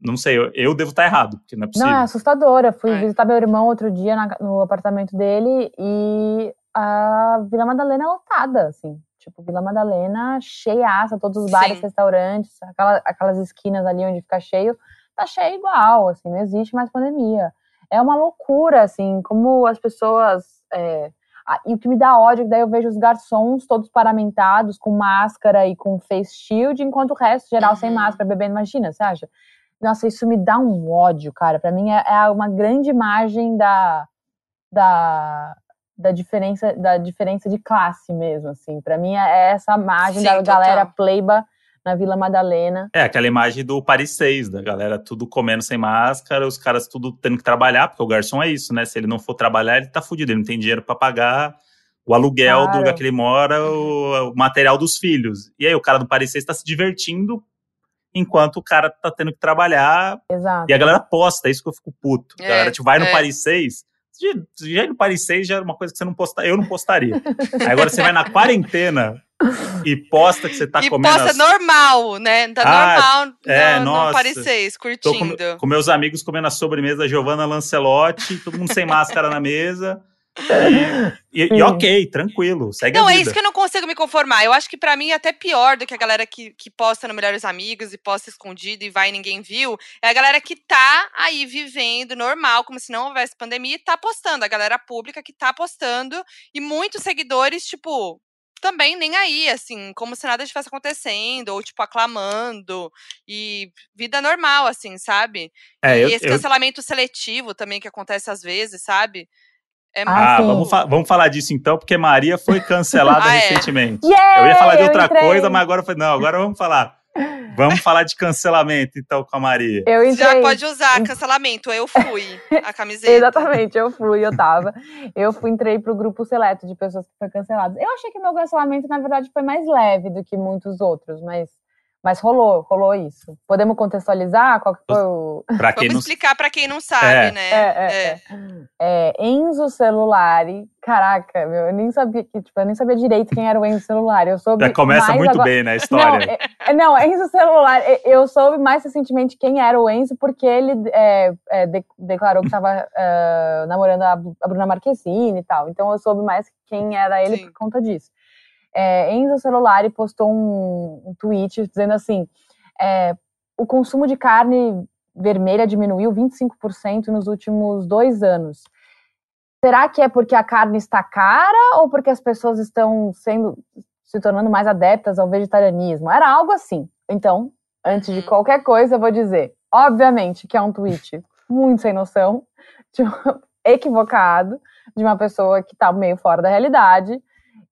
não sei, eu, eu devo estar errado, porque não é possível. Não, é assustador. Eu fui é. visitar meu irmão outro dia na, no apartamento dele e a Vila Madalena é lotada, assim. Tipo, Vila Madalena cheiaça, todos os bares, Sim. restaurantes, aquela, aquelas esquinas ali onde fica cheio, tá cheio igual, assim, não existe mais pandemia é uma loucura, assim, como as pessoas. É, e o que me dá ódio, é daí eu vejo os garçons todos paramentados, com máscara e com face shield, enquanto o resto geral uhum. sem máscara, bebendo, imagina, você acha? Nossa, isso me dá um ódio, cara. Para mim é, é, uma grande imagem da, da, da, diferença, da diferença de classe mesmo, assim. Para mim é essa imagem Sim, da total. galera pleiba na Vila Madalena. É, aquela imagem do Paris 6, da galera tudo comendo sem máscara, os caras tudo tendo que trabalhar, porque o garçom é isso, né? Se ele não for trabalhar, ele tá fudido, ele não tem dinheiro para pagar o aluguel claro. do lugar que ele mora, o, o, material dos filhos. E aí o cara do Paris 6 tá se divertindo enquanto o cara tá tendo que trabalhar. Exato. E a galera posta, é isso que eu fico puto. É, a galera tipo, vai no é. Paris 6, já no Paris 6 já é uma coisa que você não posta, eu não postaria. Aí agora você vai na quarentena e posta que você tá e comendo. E posta as... normal, né? Tá ah, normal é, no, nossa. no Paris 6, curtindo. Com, com, meus amigos comendo a sobremesa da Giovanna Lancelotti, todo mundo sem máscara na mesa. E, e, ok, tranquilo, segue Não, é isso que eu não consigo me conformar. Eu acho que para mim é até pior do que a galera que, que posta no Melhores Amigos e posta escondido e vai e ninguém viu. É a galera que tá aí vivendo normal, como se não houvesse pandemia, e tá postando. A galera pública que tá postando. E muitos seguidores, tipo, também nem aí, assim, como se nada estivesse acontecendo, ou, tipo, aclamando, e vida normal, assim, sabe? É, e eu, esse cancelamento eu... seletivo também que acontece às vezes, sabe? É ah, vamos, fa vamos falar disso então, porque Maria foi cancelada ah, é. recentemente. Yeah, eu ia falar de outra coisa, mas agora falei, não, agora vamos falar. Vamos falar de cancelamento, então, com a Maria. Eu entrei... Já pode usar cancelamento, eu fui, a camiseta. Exatamente, eu fui, eu tava. Eu fui, entrei pro grupo seleto de pessoas que foram canceladas. Eu achei que meu cancelamento, na verdade, foi mais leve do que muitos outros, mas Mas rolou, rolou isso. Podemos contextualizar qual que foi o. Pra quem Vamos não... explicar para quem não sabe, é. né? É, é, é. é, Enzo Celulari. Caraca, meu, eu nem sabia que, tipo, eu nem sabia direito quem era o Enzo Celulari. Eu soube. Já começa muito agora... bem, né, a história. Não, é, não, Enzo Celulari. Eu soube mais recentemente quem era o Enzo, porque ele é, é, de, declarou que estava uh, namorando a, a Bruna Marquezine e tal. Então eu soube mais quem era ele Sim. por conta disso é, Enzo Celulari postou um, um tweet dizendo assim: é, o consumo de carne vermelha diminuiu 25% nos últimos dois anos. Será que é porque a carne está cara ou porque as pessoas estão sendo se tornando mais adeptas ao vegetarianismo? Era algo assim. Então, antes de uhum. qualquer coisa, eu vou dizer, obviamente, que é um tweet muito sem noção, de um, equivocado, de uma pessoa que está meio fora da realidade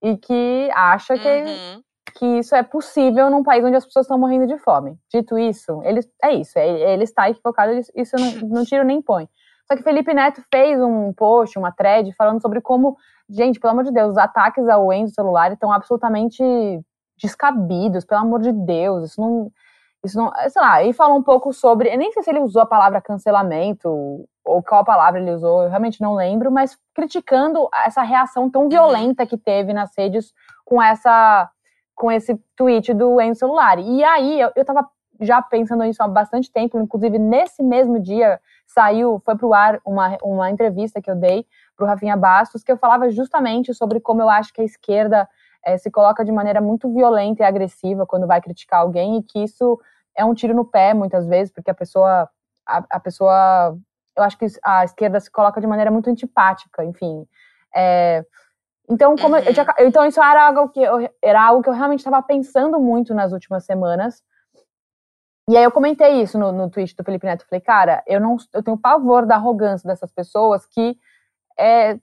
e que acha que, uhum. que isso é possível num país onde as pessoas estão morrendo de fome. Dito isso, ele, é isso, ele, ele está equivocado, isso não, não tiro nem põe. Só que Felipe Neto fez um post, uma thread, falando sobre como, gente, pelo amor de Deus, os ataques ao Enzo celular estão absolutamente descabidos, pelo amor de Deus, isso não isso não, sei lá, e falou um pouco sobre, eu nem sei se ele usou a palavra cancelamento ou qual palavra ele usou, eu realmente não lembro, mas criticando essa reação tão uhum. violenta que teve nas redes com essa com esse tweet do Enzo Celular. E aí eu, eu tava já pensando nisso há bastante tempo, inclusive nesse mesmo dia saiu, foi pro ar uma, uma entrevista que eu dei pro Rafinha Bastos, que eu falava justamente sobre como eu acho que a esquerda é, se coloca de maneira muito violenta e agressiva quando vai criticar alguém e que isso é um tiro no pé muitas vezes, porque a pessoa a, a pessoa eu acho que a esquerda se coloca de maneira muito antipática, enfim. É, então, como uhum. eu tinha, então isso era algo que eu, era algo que eu realmente estava pensando muito nas últimas semanas. E aí eu comentei isso no, no tweet do Felipe Neto. Falei, cara, eu não, eu tenho pavor da arrogância dessas pessoas que é,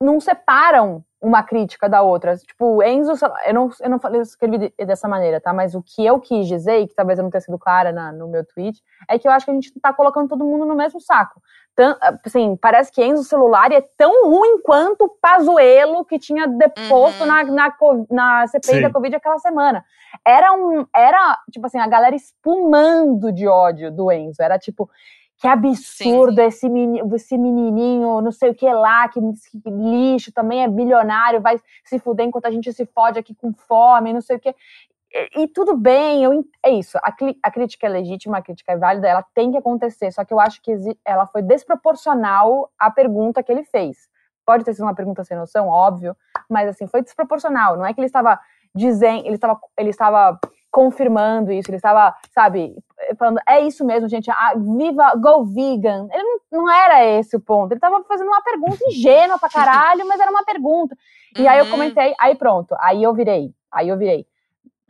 não separam uma crítica da outra. Tipo, Enzo, eu não, eu não falei, escrevi dessa maneira, tá? Mas o que eu quis dizer, e que talvez eu não tenha sido clara na, no meu tweet, é que eu acho que a gente tá colocando todo mundo no mesmo saco. Tan, assim, parece que Enzo celular é tão ruim quanto o Pazuelo que tinha deposto uhum. na, na, na CPI Sim. da Covid aquela semana. Era um, era, tipo assim, a galera espumando de ódio do Enzo. Era tipo, que absurdo sim. Esse, menino, esse menininho, não sei o que lá, que, que, lixo, também é bilionário, vai se fuder enquanto a gente se fode aqui com fome, não sei o que. E, e tudo bem, eu, é isso. A, a, crítica é legítima, a crítica é válida, ela tem que acontecer. Só que eu acho que ela foi desproporcional à pergunta que ele fez. Pode ter sido uma pergunta sem noção, óbvio, mas assim, foi desproporcional. Não é que ele estava dizendo, ele estava, ele estava confirmando isso, ele estava, sabe, falando, é isso mesmo, gente, ah, viva, go vegan. Ele não, não era esse o ponto, ele estava fazendo uma pergunta ingênua pra caralho, mas era uma pergunta. E uhum. aí eu uhum. comentei, aí pronto, aí eu virei, aí eu virei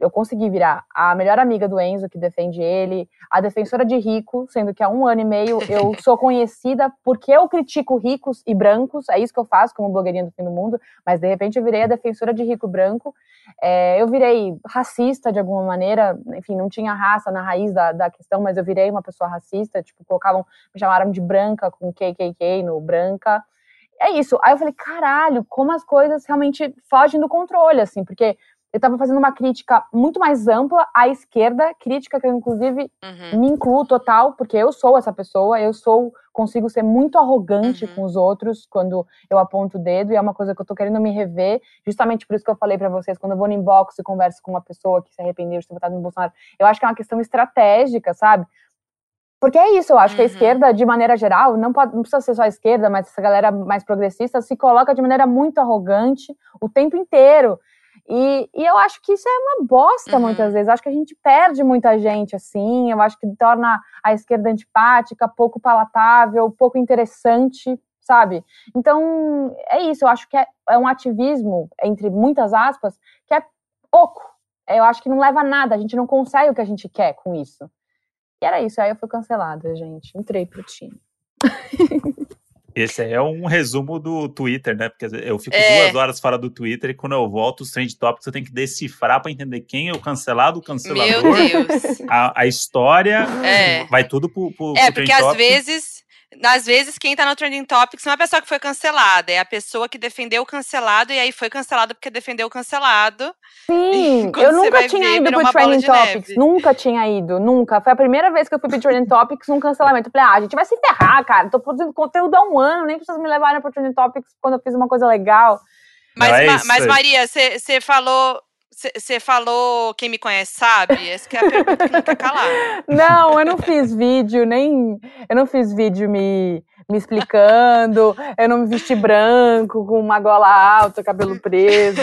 eu consegui virar a melhor amiga do Enzo, que defende ele, a defensora de rico, sendo que há um ano e meio eu sou conhecida porque eu critico ricos e brancos, é isso que eu faço como blogueirinha do fim do mundo, mas de repente eu virei a defensora de rico e branco, é, eu virei racista de alguma maneira, enfim, não tinha raça na raiz da, da questão, mas eu virei uma pessoa racista, tipo, colocavam, me chamaram de branca com KKK no branca, é isso. Aí eu falei, caralho, como as coisas realmente fogem do controle, assim, porque eu estava fazendo uma crítica muito mais ampla à esquerda, crítica que eu, inclusive, uhum. me incluo total, porque eu sou essa pessoa, eu sou, consigo ser muito arrogante uhum. com os outros quando eu aponto o dedo, e é uma coisa que eu tô querendo me rever, justamente por isso que eu falei para vocês, quando eu vou no inbox e converso com uma pessoa que se arrependeu de ter votado no Bolsonaro, eu acho que é uma questão estratégica, sabe? Porque é isso, eu acho uhum. que a uhum. esquerda, de maneira geral, não, pode, não precisa ser só a esquerda, mas essa galera mais progressista se coloca de maneira muito arrogante o tempo inteiro. E, e eu acho que isso é uma bosta uhum. muitas vezes. Eu acho que a gente perde muita gente assim. Eu acho que torna a esquerda antipática, pouco palatável, pouco interessante, sabe? Então, é isso. Eu acho que é, é um ativismo, entre muitas aspas, que é oco. Eu acho que não leva a nada. A gente não consegue o que a gente quer com isso. E era isso. Aí eu fui cancelada, gente. Entrei pro time. Esse é um resumo do Twitter, né? Porque eu fico é. duas horas fora do Twitter e quando eu volto, os trend topics eu tenho que decifrar para entender quem é o cancelado, o cancelador. Meu Deus. A, a história. É. Vai tudo pro, pro É, pro porque às vezes às vezes, quem tá no Trending Topics não é a pessoa que foi cancelada, é a pessoa que defendeu o cancelado e aí foi cancelada porque defendeu o cancelado. Sim, eu nunca tinha ido pro Trending Topics. Neve. Nunca tinha ido, nunca. Foi a primeira vez que eu fui pro Trending Topics num cancelamento. Eu falei, ah, a gente vai se ferrar, cara. Tô produzindo conteúdo há um ano, nem vocês me levarem pro Trending Topics quando eu fiz uma coisa legal. Mas, é ma mas Maria, você falou você falou quem me conhece sabe? Essa que é a pergunta que não quer calar. Não, eu não fiz vídeo, nem. Eu não fiz vídeo me, me explicando. Eu não me vesti branco, com uma gola alta, cabelo preso,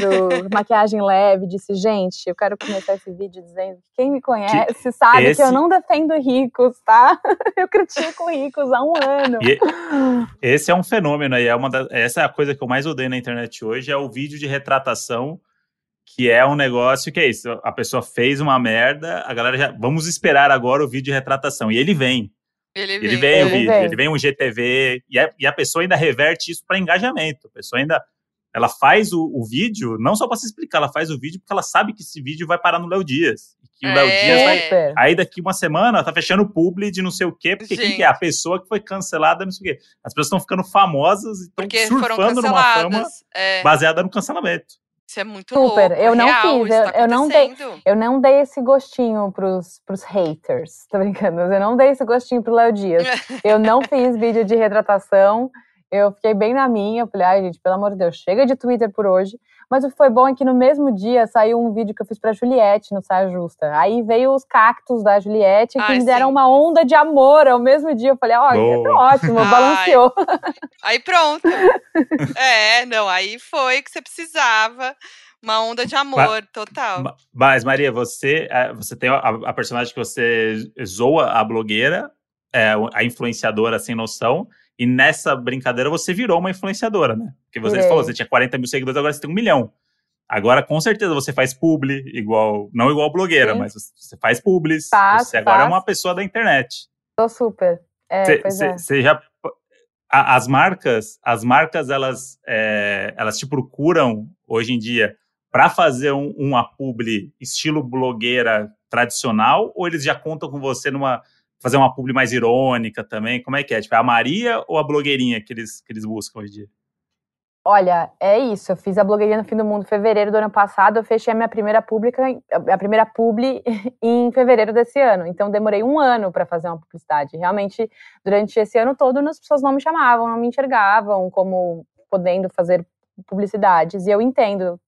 maquiagem leve. Disse, gente, eu quero começar esse vídeo dizendo que quem me conhece que sabe esse... que eu não defendo ricos, tá? Eu critico ricos há um ano. E esse é um fenômeno aí. É uma da... Essa é a coisa que eu mais odeio na internet hoje: é o vídeo de retratação que é um negócio que é isso. A pessoa fez uma merda, a galera já. Vamos esperar agora o vídeo de retratação. E ele vem. Ele vem, ele vem ele o vídeo, vem. ele vem um GTV, e a, e a pessoa ainda reverte isso para engajamento. A pessoa ainda. Ela faz o, o vídeo, não só para se explicar, ela faz o vídeo porque ela sabe que esse vídeo vai parar no Léo Dias. Que o Léo é. Dias vai. Aí daqui uma semana tá fechando o publi de não sei o quê, porque Gente. quem que é? A pessoa que foi cancelada, não sei o quê. As pessoas estão ficando famosas e estão surfando numa fama é. baseada no cancelamento. Isso é muito Super. Louco, eu não real, fiz, eu, tá eu, não dei, eu não dei esse gostinho pros, pros haters. Tô brincando, eu não dei esse gostinho pro Léo Dias. eu não fiz vídeo de retratação. Eu fiquei bem na minha, eu falei, ai, gente, pelo amor de Deus, chega de Twitter por hoje. Mas o que foi bom é que no mesmo dia saiu um vídeo que eu fiz pra Juliette no Saia Justa. Aí veio os cactos da Juliette que Ai, me deram sim. uma onda de amor ao mesmo dia. Eu falei, ó, oh, tá ótimo, balanceou. Aí pronto. é, não, aí foi que você precisava. Uma onda de amor, mas, total. Mas, Maria, você, é, você tem a, a personagem que você zoa a blogueira, é, a influenciadora sem noção, e nessa brincadeira você virou uma influenciadora, né? Porque você falou, você tinha 40 mil seguidores, agora você tem um milhão. Agora, com certeza, você faz publi, igual, não igual blogueira, Sim. mas você faz publis. Faço, você agora faço. é uma pessoa da internet. Tô super. Você é, já. as marcas, as marcas, elas, é, elas te procuram hoje em dia para fazer um, uma publi estilo blogueira tradicional, ou eles já contam com você numa fazer uma publi mais irônica também? Como é que é? Tipo, é a Maria ou a blogueirinha que eles, que eles buscam hoje em dia? Olha, é isso. Eu fiz a blogueirinha no fim do mundo em fevereiro do ano passado. Eu fechei a minha primeira pública, a primeira publi em fevereiro desse ano. Então demorei um ano para fazer uma publicidade. Realmente, durante esse ano todo, as pessoas não me chamavam, não me enxergavam como podendo fazer publicidades. E eu entendo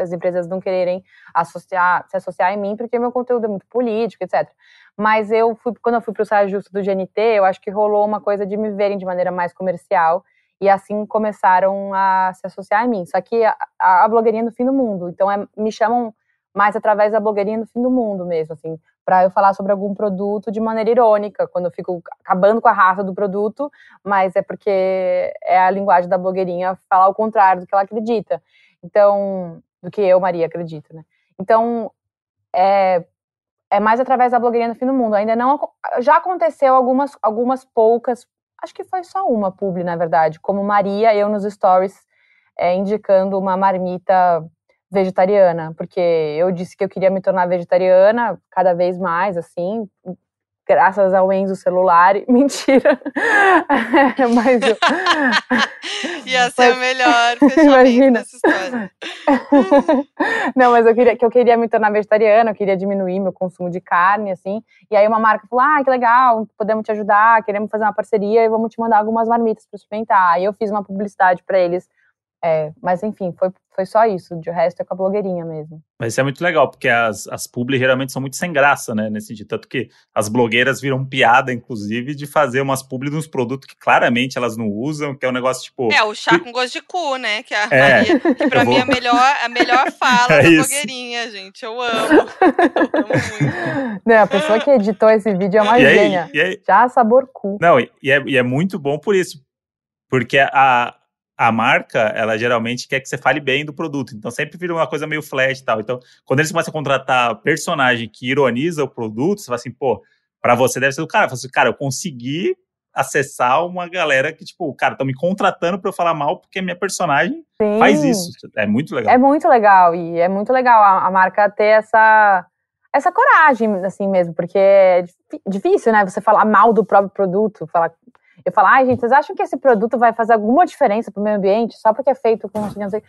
as empresas não quererem associar, se associar em mim, porque meu conteúdo é muito político, etc. Mas eu fui, quando eu fui para o saio justo do GNT, eu acho que rolou uma coisa de me verem de maneira mais comercial e assim começaram a se associar a mim. Só que a, a blogueirinha do fim do mundo, então é, me chamam mais através da blogueirinha do fim do mundo mesmo, assim, para eu falar sobre algum produto de maneira irônica, quando eu fico acabando com a raça do produto, mas é porque é a linguagem da blogueirinha falar o contrário do que ela acredita. Então, do que eu, Maria, acredito, né? Então, é, é mais através da blogueirinha do fim do mundo. Ainda não já aconteceu algumas algumas poucas, acho que foi só uma publi, na verdade, como Maria, eu nos stories é, indicando uma marmita vegetariana, porque eu disse que eu queria me tornar vegetariana cada vez mais, assim, graças ao Enzo celular. Mentira. Mas eu... Ia ser mas... o melhor fechamento Imagina. dessa história. Não, mas eu queria que eu queria me tornar vegetariana, eu queria diminuir meu consumo de carne, assim. E aí uma marca falou: "Ah, que legal, podemos te ajudar, queremos fazer uma parceria e vamos te mandar algumas marmitas para experimentar". Aí eu fiz uma publicidade para eles é, mas enfim, foi, foi só isso. De resto é com a blogueirinha mesmo. Mas isso é muito legal, porque as, as publi geralmente são muito sem graça, né? Nesse sentido. Tanto que as blogueiras viram piada, inclusive, de fazer umas publi de uns produtos que claramente elas não usam, que é um negócio tipo. É, o chá com gosto de cu, né? Que, a é, Maria, que pra mim é a melhor, a melhor fala é da isso. blogueirinha, gente. Eu amo. Eu amo muito. Não, a pessoa que editou esse vídeo é uma e gênia. Aí, aí, Já sabor cu. Não, e é, e é muito bom por isso. Porque a, a marca, ela geralmente quer que você fale bem do produto. Então sempre vira uma coisa meio flash e tal. Então, quando eles começam a contratar personagem que ironiza o produto, você fala assim, pô, pra você deve ser do cara. Eu falo assim, cara, eu consegui acessar uma galera que, tipo, cara, estão me contratando para eu falar mal porque minha personagem Sim. faz isso. É muito legal. É muito legal. E é muito legal a, a marca ter essa essa coragem, assim mesmo, porque é difícil, né? Você falar mal do próprio produto, falar Eu falo, ai, gente, vocês acham que esse produto vai fazer alguma diferença pro meio ambiente só porque é feito com não sei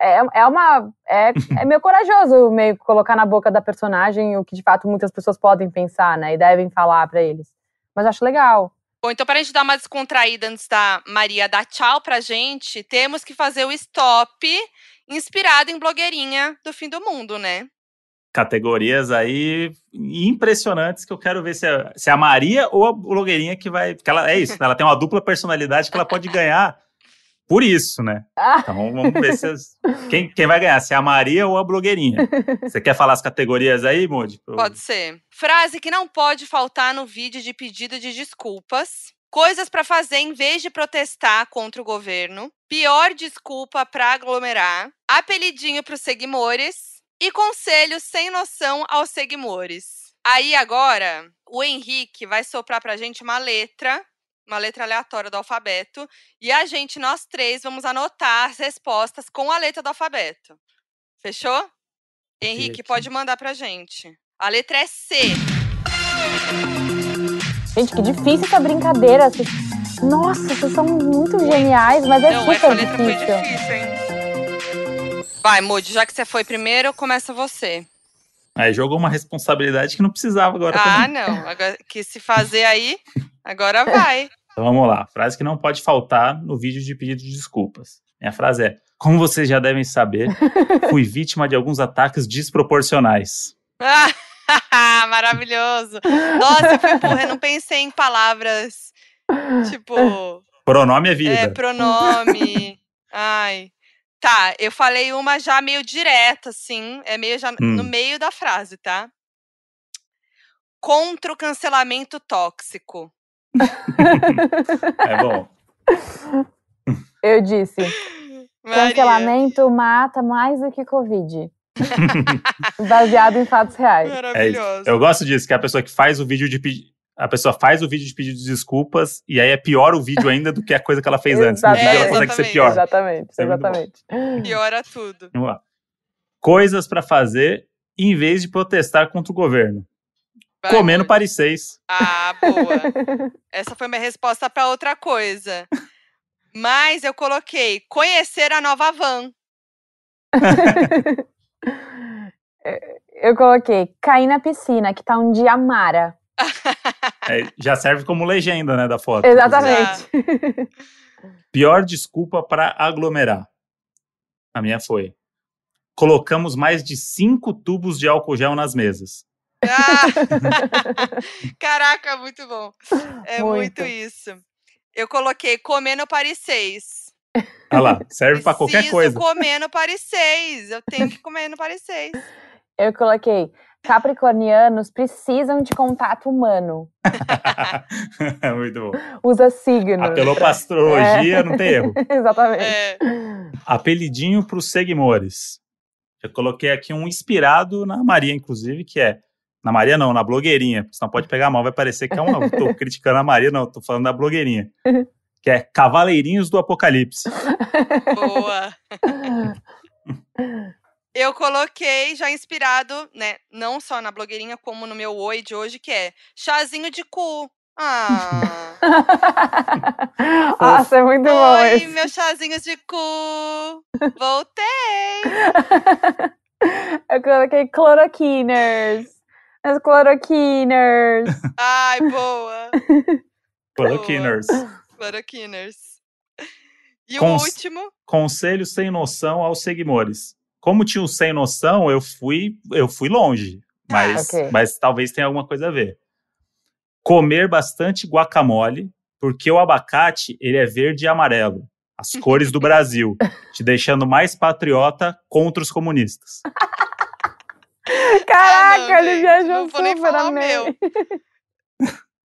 é, é uma. É, é meio corajoso meio colocar na boca da personagem o que de fato muitas pessoas podem pensar, né? E devem falar para eles. Mas acho legal. Bom, então, para a gente dar uma descontraída antes da Maria dar tchau pra gente, temos que fazer o stop inspirado em blogueirinha do fim do mundo, né? Categorias aí impressionantes que eu quero ver se é, se é a Maria ou a blogueirinha que vai. Porque ela, é isso, ela tem uma dupla personalidade que ela pode ganhar por isso, né? Ah. Então vamos ver se as, quem, quem vai ganhar, se é a Maria ou a blogueirinha. Você quer falar as categorias aí, Moody? Pode ser. Frase que não pode faltar no vídeo de pedido de desculpas. Coisas para fazer em vez de protestar contra o governo. Pior desculpa para aglomerar. Apelidinho para os seguidores. E conselhos sem noção aos seguidores. Aí agora, o Henrique vai soprar pra gente uma letra uma letra aleatória do alfabeto, e a gente, nós três, vamos anotar as respostas com a letra do alfabeto. Fechou? Henrique, pode mandar pra gente. A letra é C. Gente, que difícil essa brincadeira. Nossa, vocês são muito geniais, mas é Não, super essa letra difícil. Foi difícil, hein? Vai, Moody, já que você foi primeiro, começa você. Aí jogou uma responsabilidade que não precisava agora. Ah, também. não. Agora, que se fazer aí, agora vai. Então vamos lá. Frase que não pode faltar no vídeo de pedido de desculpas. Minha frase é: Como vocês já devem saber, fui vítima de alguns ataques desproporcionais. Maravilhoso. Nossa, eu fui burra, eu não pensei em palavras tipo. Pronome é vida. É, pronome. Ai. Tá, eu falei uma já meio direta, assim, é meio já hum. no meio da frase, tá? Contra o cancelamento tóxico. é bom. Eu disse. Maria. Cancelamento mata mais do que Covid. Baseado em fatos reais. É eu gosto disso, que é a pessoa que faz o vídeo de pedir a pessoa faz o vídeo de pedido de desculpas e aí é pior o vídeo ainda do que a coisa que ela fez antes. No vídeo ela consegue ser pior. Exatamente, é exatamente. Piora tudo. Vamos lá. Coisas para fazer em vez de protestar contra o governo. Vai, Comendo muito. Paris 6. Ah, boa. Essa foi minha resposta para outra coisa. Mas eu coloquei conhecer a nova van. eu coloquei cair na piscina, que tá um dia mara. É, já serve como legenda, né, da foto. Exatamente. Pior desculpa para aglomerar. A minha foi. Colocamos mais de cinco tubos de álcool gel nas mesas. Ah! Caraca, muito bom. É muito. muito. isso. Eu coloquei comendo Paris 6. Olha lá, serve para qualquer coisa. comendo Paris 6. Eu tenho que comer no Paris 6. Eu coloquei Capricornianos precisam de contato humano. Muito bom. Usa signos. Apelou pra astrologia, é. não tem erro. Exatamente. É. Apelidinho pros seguidores. Eu coloquei aqui um inspirado na Maria, inclusive, que é. Na Maria não, na blogueirinha. Senão pode pegar mal, vai parecer que é uma. tô criticando a Maria, não, tô falando da blogueirinha. Que é Cavaleirinhos do Apocalipse. Boa! Eu coloquei já inspirado, né, não só na blogueirinha, como no meu oi de hoje, que é chazinho de cu. Ah. Nossa, é muito bom Oi, esse. meus chazinhos de cu. Voltei. eu coloquei cloroquiners. As cloroquiners. Ai, boa. Cloroquiners. Cloroquiners. E Cons o último? Conselho sem noção aos seguidores como tinha o sem noção, eu fui, eu fui longe. Ah, mas, ah, okay. mas talvez tenha alguma coisa a ver. Comer bastante guacamole, porque o abacate ele é verde e amarelo. As cores do Brasil, te deixando mais patriota contra os comunistas. Caraca, ah, não, ele viajou não vou nem falar o meu.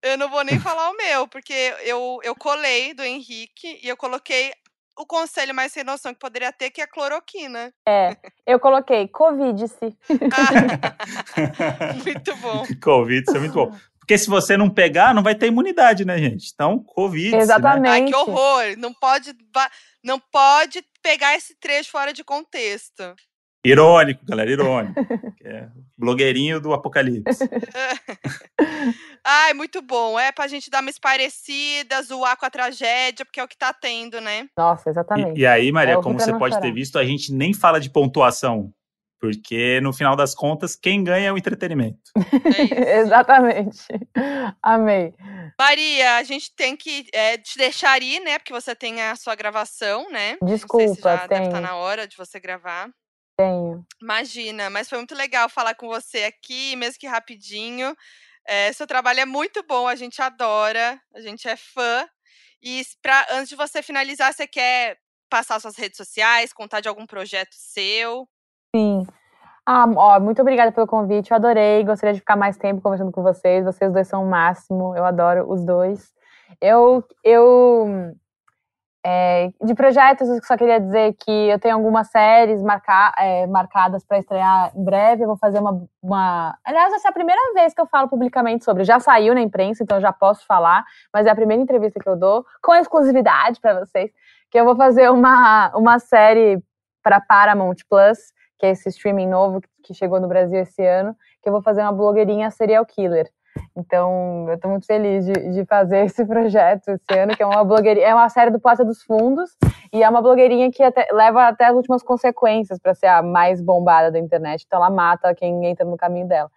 Eu não vou nem falar o meu, porque eu, eu colei do Henrique e eu coloquei o conselho mais sem noção que poderia ter, que é cloroquina. É, eu coloquei Covid-se. muito bom. Covid-se é muito bom. Porque se você não pegar, não vai ter imunidade, né, gente? Então, Covid. Né? Exatamente. Né? Ai, que horror. Não pode, não pode pegar esse trecho fora de contexto. Irônico, galera, irônico. é blogueirinho do apocalipse. Ai, muito bom. É pra gente dar uma esparecida, zoar com a tragédia, porque é o que tá tendo, né? Nossa, exatamente. E, e aí, Maria, É, como você pode chorar. ter visto, a gente nem fala de pontuação. Porque, no final das contas, quem ganha é o entretenimento. É exatamente. Amei. Maria, a gente tem que é, te deixar ir, né? Porque você tem a sua gravação, né? Não sei se Desculpa, já deve tenho. estar na hora de você gravar. Tenho. Imagina, mas foi muito legal falar com você aqui, mesmo que rapidinho. É, seu trabalho é muito bom, a gente adora, a gente é fã. E pra, antes de você finalizar, você quer passar suas redes sociais, contar de algum projeto seu? Sim. Ah, ó, muito obrigada pelo convite. Eu adorei. Gostaria de ficar mais tempo conversando com vocês. Vocês dois são o máximo. Eu adoro os dois. Eu, eu é, de projetos, eu só queria dizer que eu tenho algumas séries marca, é, marcadas para estrear em breve. Eu vou fazer uma, uma. Aliás, essa é a primeira vez que eu falo publicamente sobre. Já saiu na imprensa, então já posso falar. Mas é a primeira entrevista que eu dou, com exclusividade para vocês, que eu vou fazer uma, uma série para Paramount Plus, que é esse streaming novo que chegou no Brasil esse ano, que eu vou fazer uma blogueirinha serial killer. Então, eu tô muito feliz de, de fazer esse projeto esse ano, que é uma blogueirinha, é uma série do Porta dos Fundos, e é uma blogueirinha que até- leva até as últimas consequências para ser a mais bombada da internet, então ela mata quem entra no caminho dela.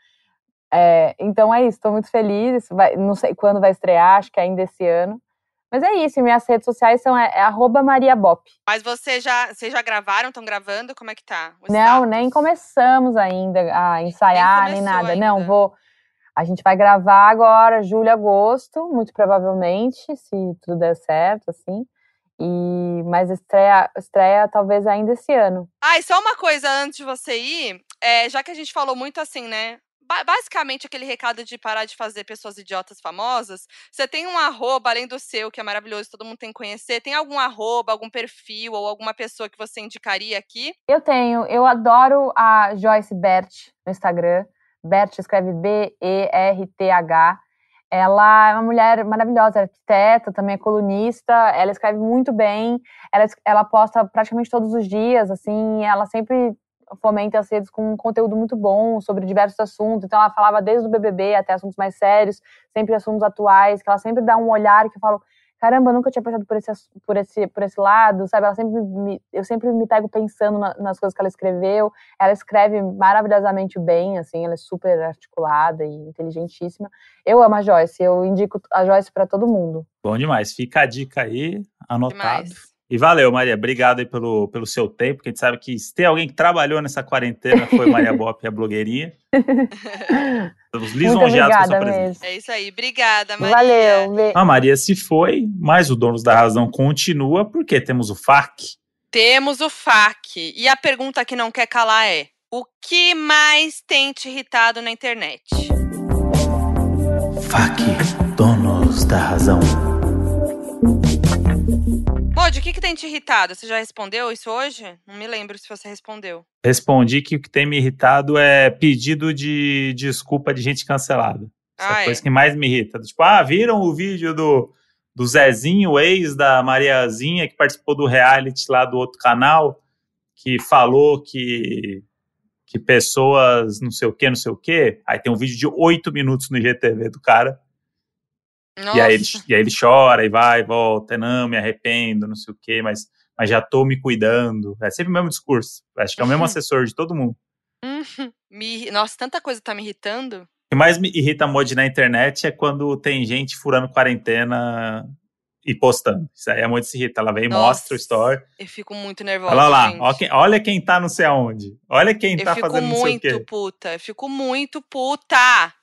É, então é isso, estou muito feliz, vai- não sei quando vai estrear, acho que ainda esse ano. Mas é isso, minhas redes sociais são é, é arroba Maria Bop. Mas você já, vocês já gravaram? Estão gravando? Como é que tá? Não, nem começamos ainda a ensaiar, nem, começou nada. Não, ainda. vou. A gente vai gravar agora, julho, agosto, muito provavelmente, se tudo der certo, assim. E mas estreia, estreia talvez ainda esse ano. Ah, e só uma coisa antes de você ir, é, já que a gente falou muito assim, né? ba- Basicamente, aquele recado de parar de fazer pessoas idiotas famosas. Você tem um arroba, além do seu, que é maravilhoso, todo mundo tem que conhecer. Tem algum arroba, algum perfil ou alguma pessoa que você indicaria aqui? Eu tenho, eu adoro a Joyce Bert no Instagram. Bert escreve B-E-R-T-H. Ela é uma mulher maravilhosa, é arquiteta, também é colunista, ela escreve muito bem, ela, ela posta praticamente todos os dias, assim, ela sempre fomenta as redes com um conteúdo muito bom sobre diversos assuntos, então ela falava desde o BBB até assuntos mais sérios, sempre assuntos atuais, que ela sempre dá um olhar que eu falo, caramba, eu nunca tinha pensado por esse, por esse, por esse lado, sabe? Ela sempre me, eu sempre me pego pensando na- nas coisas que ela escreveu. Ela escreve maravilhosamente bem, assim, ela é super articulada e inteligentíssima. Eu amo a Joyce, eu indico a Joyce para todo mundo. Bom demais. Fica a dica aí, anotado. Demais. E valeu, Maria. Obrigado aí pelo, pelo seu tempo, porque a gente sabe que se tem alguém que trabalhou nessa quarentena foi Maria Bop, a blogueirinha. Estamos Muito lisonjeados com a sua obrigada presença. mesmo. É isso aí. Obrigada, Maria. Valeu. A Maria se foi, mas o Donos da Razão continua, porque temos o FAC. Temos o FAQ. E a pergunta que não quer calar é: o que mais tem te irritado na internet? FAC, Donos da Razão. Modi, o que, que tem te irritado? Você já respondeu isso hoje? Não me lembro se você respondeu. Respondi que o que tem me irritado é pedido de desculpa de gente cancelada. Essa é Ah, a é? coisa que mais me irrita. Tipo, ah, viram o vídeo do, do Zezinho, ex da Mariazinha, que participou do reality lá do outro canal, que falou que, que pessoas não sei o que, não sei o que. Aí tem um vídeo de oito minutos no IGTV do cara. Nossa. E aí, ele, e aí ele chora e vai e volta, não, me arrependo, não sei o quê, mas, mas já tô me cuidando. É sempre o mesmo discurso. Acho que é o mesmo Uhum. assessor de todo mundo. Uhum. Me Nossa, tanta coisa tá me irritando. O que mais me irrita mod na internet é quando tem gente furando quarentena e postando. Isso aí a mod se irrita. Ela vem e mostra o story. Eu fico muito nervosa. Olha lá, gente. olha quem tá não sei aonde. Olha quem Eu tá fico fazendo não sei o muito quê. puta. Eu fico muito puta.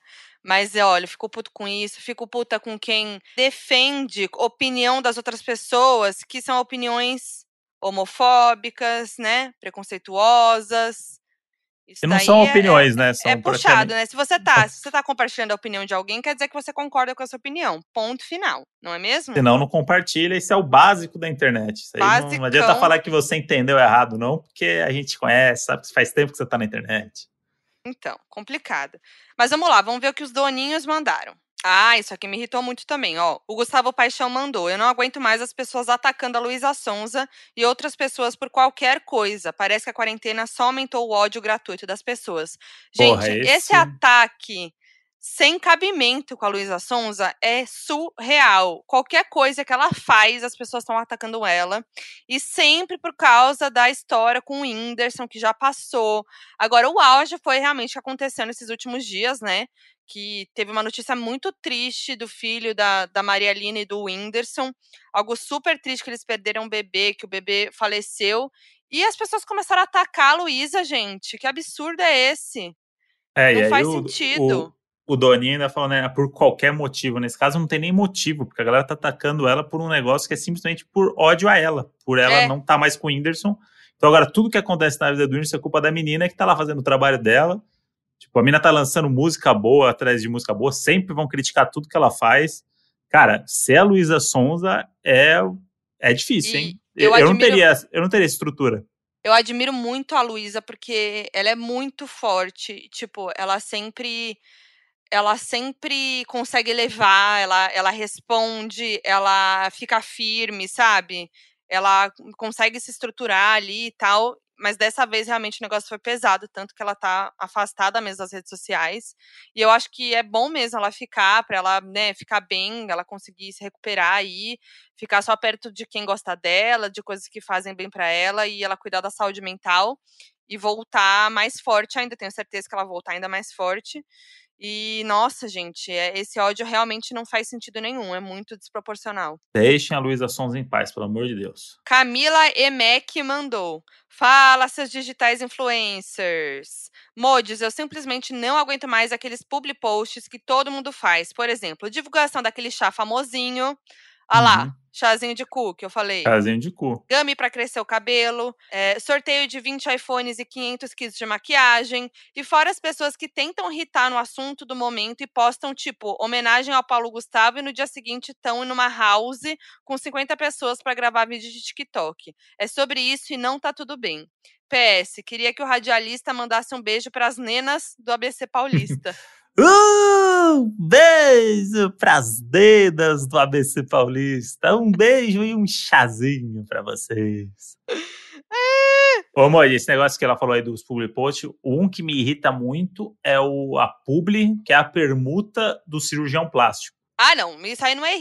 Mas é, olha, eu fico puto com isso, fico puta com quem defende opinião das outras pessoas, que são opiniões homofóbicas, né? Preconceituosas. Isso E não são é- opiniões, né? São É puxado, praticamente- né? Se você tá, se você tá compartilhando a opinião de alguém, quer dizer que você concorda com essa opinião. Ponto final, não é mesmo? Senão não compartilha, isso é o básico da internet. Isso aí não, não adianta Basicão. falar que você entendeu errado, não, porque a gente conhece, sabe faz tempo que você tá na internet. Então, complicado. Mas vamos lá, vamos ver o que os doninhos mandaram. Ah, isso aqui me irritou muito também, ó. O Gustavo Paixão mandou. Eu não aguento mais as pessoas atacando a Luísa Sonza e outras pessoas por qualquer coisa. Parece que a quarentena só aumentou o ódio gratuito das pessoas. Gente, Porra, esse... esse- ataque sem cabimento com a Luísa Sonza é surreal. Qualquer coisa que ela faz, as pessoas estão atacando ela. E sempre por causa da história com o Whindersson, que já passou. Agora, o auge foi realmente o que aconteceu nesses últimos dias, né? que teve uma notícia muito triste do filho da, da Maria Lina e do Whindersson. Algo super triste que eles perderam um bebê, que o bebê faleceu. E as pessoas começaram a atacar a Luísa, gente. Que absurdo é esse? É, Não faz sentido. O, o Doninho ainda falou, né, por qualquer motivo. Nesse caso não tem nem motivo, porque a galera tá atacando ela por um negócio que é simplesmente por ódio a ela, por ela É. não tá mais com o Whindersson. Então agora tudo que acontece na vida do Whindersson é culpa da menina que tá lá fazendo o trabalho dela. Tipo, a mina tá lançando música boa atrás de música boa, sempre vão criticar tudo que ela faz. Cara, ser a Luísa Sonza é, é difícil, E hein? eu Eu, não admiro- teria, eu não teria estrutura. Eu admiro muito a Luísa porque ela é muito forte. Tipo, ela sempre. Ela sempre consegue levar, ela, ela responde, ela fica firme, sabe? Ela consegue se estruturar ali e tal. Mas dessa vez realmente o negócio foi pesado, tanto que ela tá afastada mesmo das redes sociais. E eu acho que é bom mesmo ela ficar, pra ela, né, ficar bem, ela conseguir se recuperar aí, ficar só perto de quem gosta dela, de coisas que fazem bem pra ela e ela cuidar da saúde mental e voltar mais forte ainda. Tenho certeza que ela voltar ainda mais forte. E, nossa, gente, é- esse ódio realmente não faz sentido nenhum, é muito desproporcional. Deixem a Luísa Sonza em paz, pelo amor de Deus. Camila Emek mandou. Fala, seus digitais influencers. Modes, eu simplesmente não aguento mais aqueles public posts que todo mundo faz. Por exemplo, divulgação daquele chá famosinho. Lá, Uhum. Chazinho de cu que eu falei. Casinho de cu. Gami para crescer o cabelo, é, sorteio de 20 iPhones e 500 kits de maquiagem, e fora as pessoas que tentam irritar no assunto do momento e postam, tipo, homenagem ao Paulo Gustavo e no dia seguinte estão numa house com 50 pessoas para gravar vídeo de TikTok. É sobre isso e não tá tudo bem. PS, queria que o radialista mandasse um beijo pras nenas do ABC Paulista. Um beijo pras dedas do ABC Paulista. Um beijo e um chazinho pra vocês. Ô, Moji, esse negócio que ela falou aí dos public post, um que me irrita muito é o, a publi, que é a permuta do cirurgião plástico. Ah, não, isso aí não é,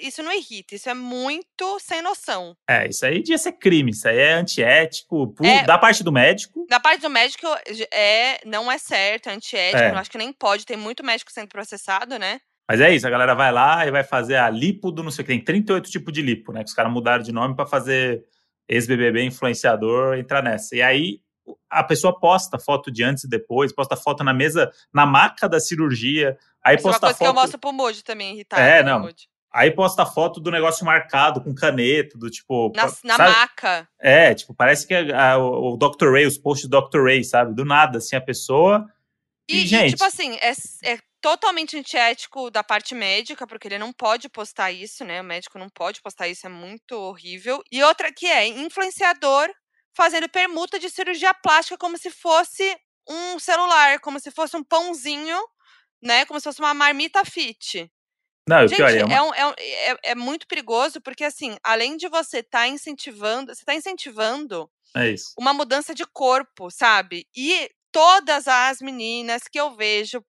isso não irrita, isso é muito sem noção. É, isso aí devia ser crime, isso aí é antiético, por- É. da parte do médico. Da parte do médico, é, não é certo, é antiético, É. acho que nem pode, tem muito médico sendo processado, né? Mas é isso, a galera vai lá e vai fazer a lipo do não sei o que. Tem 38 tipos de lipo, né? Que os caras mudaram de nome pra fazer ex-BBB influenciador entrar nessa. E aí a pessoa posta foto de antes e depois, posta foto na mesa, na maca da cirurgia. Aí Isso é uma posta coisa que eu foto. mostro pro Moji também, irritado. É, não. Aí posta foto do negócio marcado com caneta, do tipo. Na, na maca. É, tipo, parece que a- a- o Dr. Ray, os posts do Dr. Ray, sabe? Do nada, assim, a pessoa. E, E, e, gente- tipo assim, é, é totalmente antiético da parte médica, porque ele não pode postar isso, né? O médico não pode postar isso, é muito horrível. E outra que é influenciador fazendo permuta de cirurgia plástica como se fosse um celular, como se fosse um pãozinho, né? Como se fosse uma marmita fit. Não, e o Gente, pior, é uma- é, um- é um- é- é muito perigoso, porque assim, além de você estar incentivando, você está incentivando é uma mudança de corpo, sabe? E todas as meninas que eu vejo,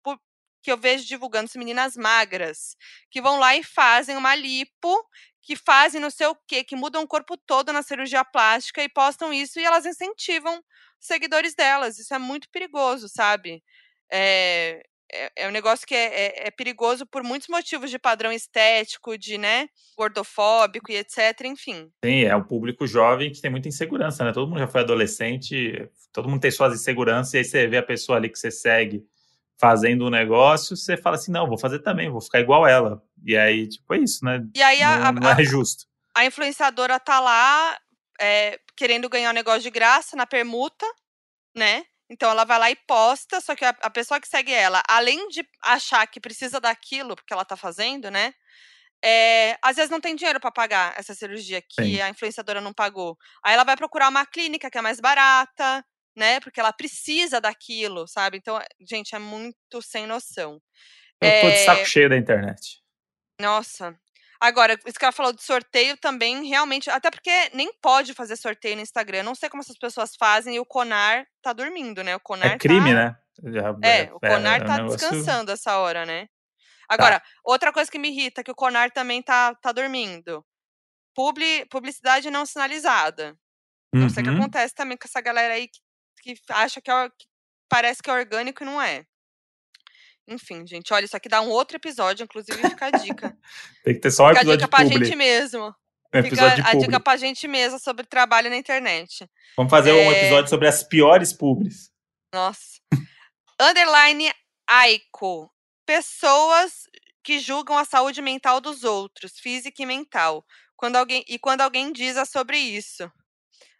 que eu vejo divulgando, são meninas magras, que vão lá e fazem uma lipo, que fazem não sei o quê, que mudam o corpo todo na cirurgia plástica e postam isso e elas incentivam seguidores delas. Isso é muito perigoso, sabe? É, é, é um negócio que é, é- é perigoso por muitos motivos de padrão estético, de, né, gordofóbico e etc, enfim. Sim, é um público jovem que tem muita insegurança, né? Todo mundo já foi adolescente, todo mundo tem suas inseguranças, e aí você vê a pessoa ali que você segue fazendo um negócio, você fala assim, não, vou fazer também, vou ficar igual ela. E aí, tipo, é isso, né? E aí a- a- Não, não é justo. a influenciadora tá lá é, querendo ganhar um negócio de graça na permuta, né? Então ela vai lá e posta, só que a, a pessoa que segue ela, além de achar que precisa daquilo porque ela tá fazendo, né? é, às vezes não tem dinheiro para pagar essa cirurgia que Sim. a influenciadora não pagou. Aí ela vai procurar uma clínica que é mais barata, né? Porque ela precisa daquilo, sabe? Então, é- gente, é muito sem noção. Eu tô de É. saco cheio da internet. Nossa. Agora, isso que ela falou de sorteio também, realmente. Até porque nem pode fazer sorteio no Instagram. Eu não sei como essas pessoas fazem e o Conar tá dormindo, né? O Conar É crime, tá... né? Já- É, o Conar é um tá negócio- descansando essa hora, né? Agora, outra coisa que me irrita, é que o Conar também tá, tá dormindo. Publi, publicidade não sinalizada. Não sei o que Uhum. acontece também com essa galera aí que, que acha que, é, que parece que é orgânico e não é. Enfim, gente, olha, isso aqui dá um outro episódio, inclusive fica a dica. Tem que ter só um Fica a episódio dica pra publi. gente mesmo. Um Fica episódio a publi. dica pra gente mesmo sobre trabalho na internet. Vamos fazer um É. episódio sobre as piores publis. Nossa. Underline Aiko. Pessoas que julgam a saúde mental dos outros, física e mental. Quando alguém, e quando alguém diz a sobre isso.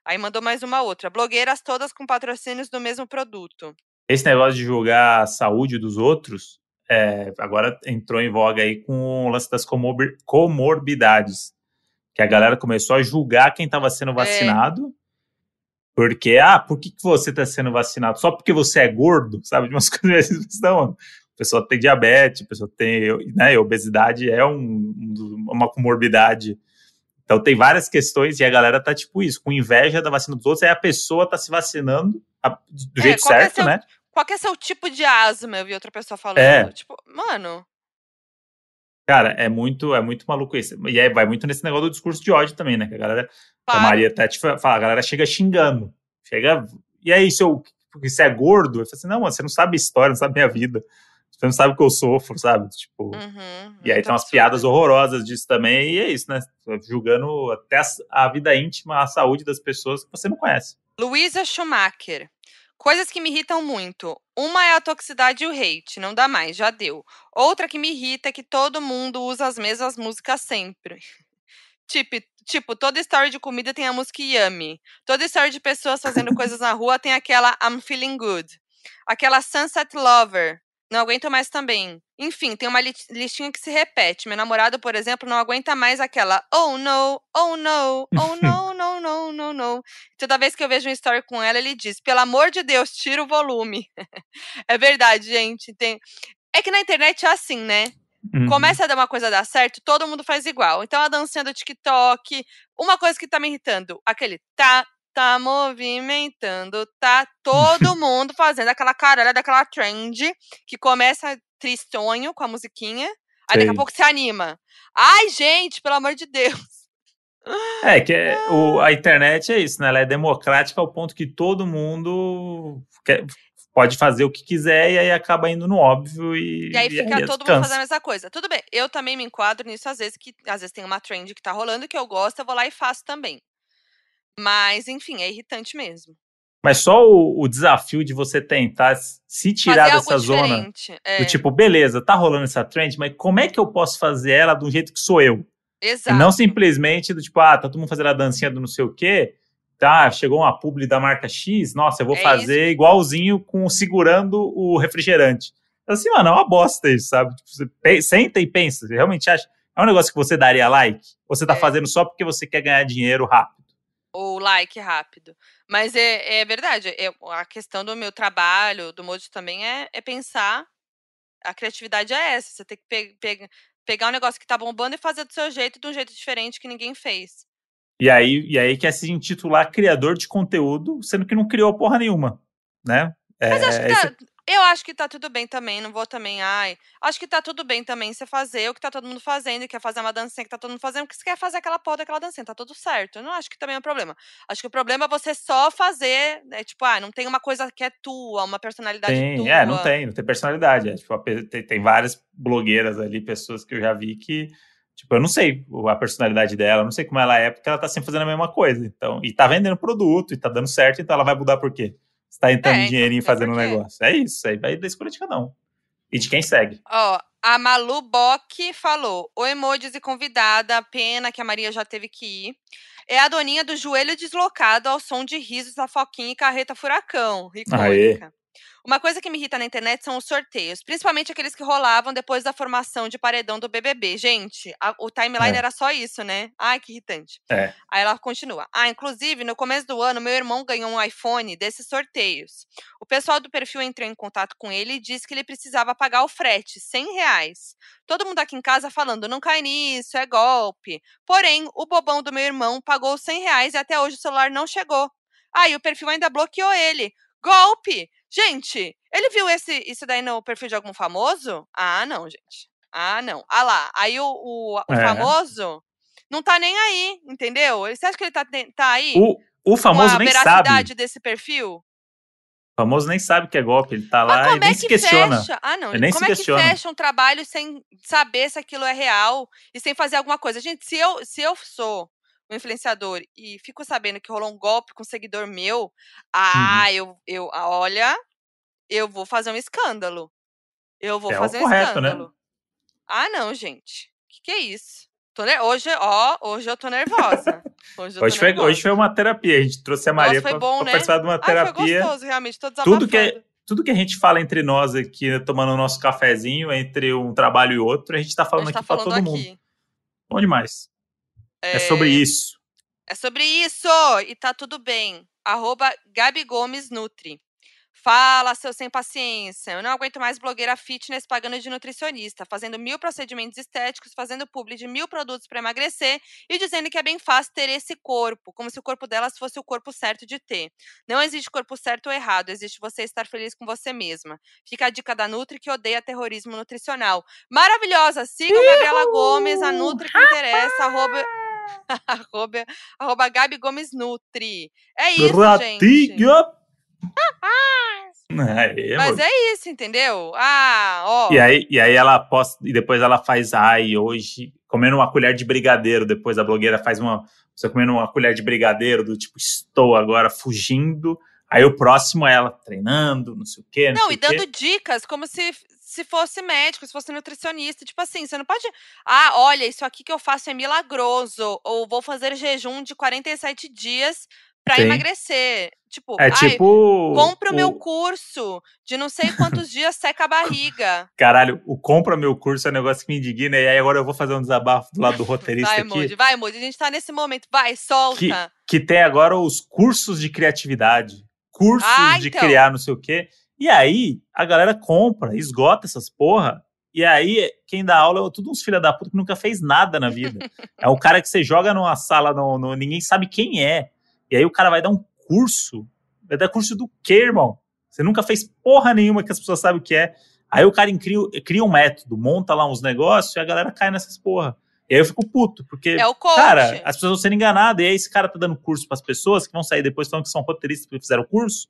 Aí mandou mais uma outra. Blogueiras todas com patrocínios do mesmo produto. Esse negócio de julgar a saúde dos outros, é, agora entrou em voga aí com o lance das comorbi- comorbidades. Que a galera começou a julgar quem estava É. sendo vacinado. Porque, ah, por que, que você está sendo vacinado? Só porque você é gordo, sabe? De umas coisas não. A pessoa tem diabetes, a pessoa tem, né, obesidade é um- um uma comorbidade. Então tem várias questões e a galera tá tipo isso, com inveja da vacina dos outros, aí a pessoa tá se vacinando do É, jeito é certo, seu- né? Qual que é seu tipo de asma? Eu vi outra pessoa falando. É. Tipo, mano, Cara, é muito, é muito maluco isso. E aí vai muito nesse negócio do discurso de ódio também, né? Que a galera, que a claro. Maria até fa- fala, a galera chega xingando. Chega. E aí, se eu, porque você é gordo? Eu falo assim, não, mano, você não sabe a história, não sabe minha vida. Você não sabe o que eu sofro, sabe? Tipo. Uhum, E aí tem umas absurdo. piadas horrorosas disso também, e é isso, né? Julgando até a, a vida íntima, a saúde das pessoas que você não conhece. Luísa Schumacher. Coisas que me irritam muito. Uma é a toxicidade e o hate, não dá mais, já deu. Outra que me irrita é que todo mundo usa as mesmas músicas sempre. tipo, tipo, toda história de comida tem a música Yummy. Toda história de pessoas fazendo coisas na rua tem aquela I'm Feeling Good. Aquela Sunset Lover. Não aguento mais também. Enfim, tem uma li- listinha que se repete. Meu namorado, por exemplo, não aguenta mais aquela Oh no, oh no, oh no, no, no, no, no. Toda vez que eu vejo um story com ela, ele diz: pelo amor de Deus, tira o volume. é verdade, gente. Tem... É que na internet é assim, né? Uhum. Começa a dar uma coisa dar certo, todo mundo faz igual. Então a dancinha do TikTok, uma coisa que tá me irritando, aquele tá, tá movimentando, tá todo mundo fazendo aquela caralha daquela trend que começa tristonho com a musiquinha, aí daqui a Sei. pouco se anima. Ai, gente, pelo amor de Deus. É, que é- o- a internet é isso, né? Ela é democrática ao ponto que todo mundo quer- pode fazer o que quiser e aí acaba indo no óbvio e. E aí fica todo mundo cansa. fazendo a mesma coisa. Tudo bem, eu também me enquadro nisso às vezes, que às vezes tem uma trend que tá rolando que eu gosto, eu vou lá e faço também. Mas, enfim, é irritante mesmo. Mas só o, o desafio de você tentar se tirar dessa zona. É, do tipo, beleza, tá rolando essa trend, mas como é que eu posso fazer ela do jeito que sou eu? exato. E não simplesmente do tipo, ah, tá todo mundo fazendo a dancinha do não sei o quê. Tá, chegou uma publi da marca X, nossa, eu vou É fazer igualzinho com segurando o refrigerante. Assim, mano, é uma bosta isso, sabe? Tipo, você senta e pensa, você realmente acha. É um negócio que você daria like? Ou você tá É. fazendo só porque você quer ganhar dinheiro rápido? Ou like rápido. Mas é, é verdade, é, a questão do meu trabalho, do Mojo também, é, é pensar. A criatividade é essa. Você tem que pe- pe- pegar um negócio que tá bombando e fazer do seu jeito, de um jeito diferente que ninguém fez. E aí, e aí quer se intitular criador de conteúdo, sendo que não criou porra nenhuma, né? Mas É, acho que esse- tá, eu acho que tá tudo bem também, não vou também, ai. Acho que tá tudo bem também você fazer o que tá todo mundo fazendo, e quer fazer uma dancinha que tá todo mundo fazendo, porque você quer fazer aquela porra daquela dancinha, tá tudo certo. Eu não acho que também é um problema. Acho que o problema é você só fazer, né, tipo, ah, não tem uma coisa que é tua, uma personalidade Tem, tua. é, não tem, não tem personalidade. É, tipo, tem, tem várias blogueiras ali, pessoas que eu já vi que, tipo, eu não sei a personalidade dela, não sei como ela é, porque ela tá sempre fazendo a mesma coisa. Então, e tá vendendo produto, e tá dando certo, então ela vai mudar por quê? Você tá entrando É, então, dinheirinho tem fazendo um negócio. É isso, aí vai da escolha de cada um. E de quem segue. Ó, a Malu Bock falou: o emojis e convidada, pena que a Maria já teve que ir. É a doninha do joelho deslocado ao som de risos da Foquinha e Carreta Furacão. Aê. Uma coisa que me irrita na internet são os sorteios, principalmente aqueles que rolavam depois da formação de paredão do BBB. Gente, a, o timeline É. era só isso, né? Ai, que irritante. É. Aí ela continua. Ah, inclusive, no começo do ano, meu irmão ganhou um iPhone desses sorteios. O pessoal do perfil entrou em contato com ele e disse que ele precisava pagar o frete, 100 reais. Todo mundo aqui em casa falando, não cai nisso, é golpe. Porém, o bobão do meu irmão pagou os 100 reais e até hoje o celular não chegou. Ah, e o perfil ainda bloqueou ele. Golpe! Gente, ele viu esse, isso daí no perfil de algum famoso? Ah, não, gente. Ah, não. Ah lá, aí o, o, o É. famoso não tá nem aí, entendeu? Você acha que ele tá, tá aí O, o famoso a nem veracidade sabe. desse perfil? O famoso nem sabe que é golpe. Ele tá Mas lá e como nem é se que questiona. fecha? Ah, não. Ele nem como se é questiona. que fecha um trabalho sem saber se aquilo é real e sem fazer alguma coisa? Gente, se eu, se eu sou um influenciador e fico sabendo que rolou um golpe com um seguidor meu, ah, Uhum. eu, eu, olha, eu vou fazer um escândalo. Eu vou É fazer um correto, né? escândalo. Ah, não, gente. Que que é isso? Hoje, ó, hoje eu tô nervosa. Hoje Hoje foi, hoje foi uma terapia. A gente trouxe a Nossa, Maria foi pra, bom, pra né? participar de uma Ai, foi terapia. gostoso, realmente. Tô. Tudo que, é, tudo que a gente fala entre nós aqui, tomando o nosso cafezinho, entre um trabalho e outro, a gente tá falando gente tá aqui pra falando todo mundo. aqui. Bom demais. É, sobre isso. É sobre isso! E tá tudo bem. Arroba Gabi Gomes Nutri. Fala, seu sem paciência. Eu não aguento mais blogueira fitness pagando de nutricionista, fazendo mil procedimentos estéticos, fazendo publi de mil produtos para emagrecer e dizendo que é bem fácil ter esse corpo, como se o corpo delas fosse o corpo certo de ter. Não existe corpo certo ou errado, existe você estar feliz com você mesma. Fica a dica da Nutri que odeia terrorismo nutricional. Maravilhosa! Sigam Gabriela Gomes, a Nutri que interessa, arroba arroba, arroba Gabi Gomes Nutri. É isso, gente. Aê, Mas amor. é isso, entendeu? Ah, ó. E aí, e aí ela posta, e depois ela faz, ai, hoje, comendo uma colher de brigadeiro, depois a blogueira faz uma, você comendo uma colher de brigadeiro, do tipo, estou agora fugindo, aí o próximo é ela treinando, não sei o quê, não, Não, e o quê. dando dicas como se, se fosse médico, se fosse nutricionista. Tipo assim, você não pode. Ah, olha, isso aqui que eu faço é milagroso. Ou vou fazer jejum de 47 dias pra Sim. emagrecer. Tipo, É ai, tipo... compra o meu curso de não sei quantos dias seca a barriga. Caralho, o compra meu curso é um negócio que me indigna, e aí agora eu vou fazer um desabafo do lado do roteirista Vai, aqui. Moody, vai, Moody. A gente tá nesse momento. Vai, solta. que tem agora os cursos de criatividade, cursos Ah, de então. criar não sei o quê. E aí a galera compra, esgota essas porra. E aí quem dá aula é tudo uns filha da puta que nunca fez nada na vida. é o cara que você joga numa sala, no, no- ninguém sabe quem é. E aí o cara vai dar um curso. Vai dar curso do quê, irmão? Você nunca fez porra nenhuma que as pessoas sabem o que é. Aí o cara cria, cria um método, monta lá uns negócios e a galera cai nessas porra. E aí eu fico puto, porque É. Cara, as pessoas vão sendo enganadas, e aí esse cara tá dando curso pras pessoas que vão sair depois falando que são roteiristas porque fizeram o curso,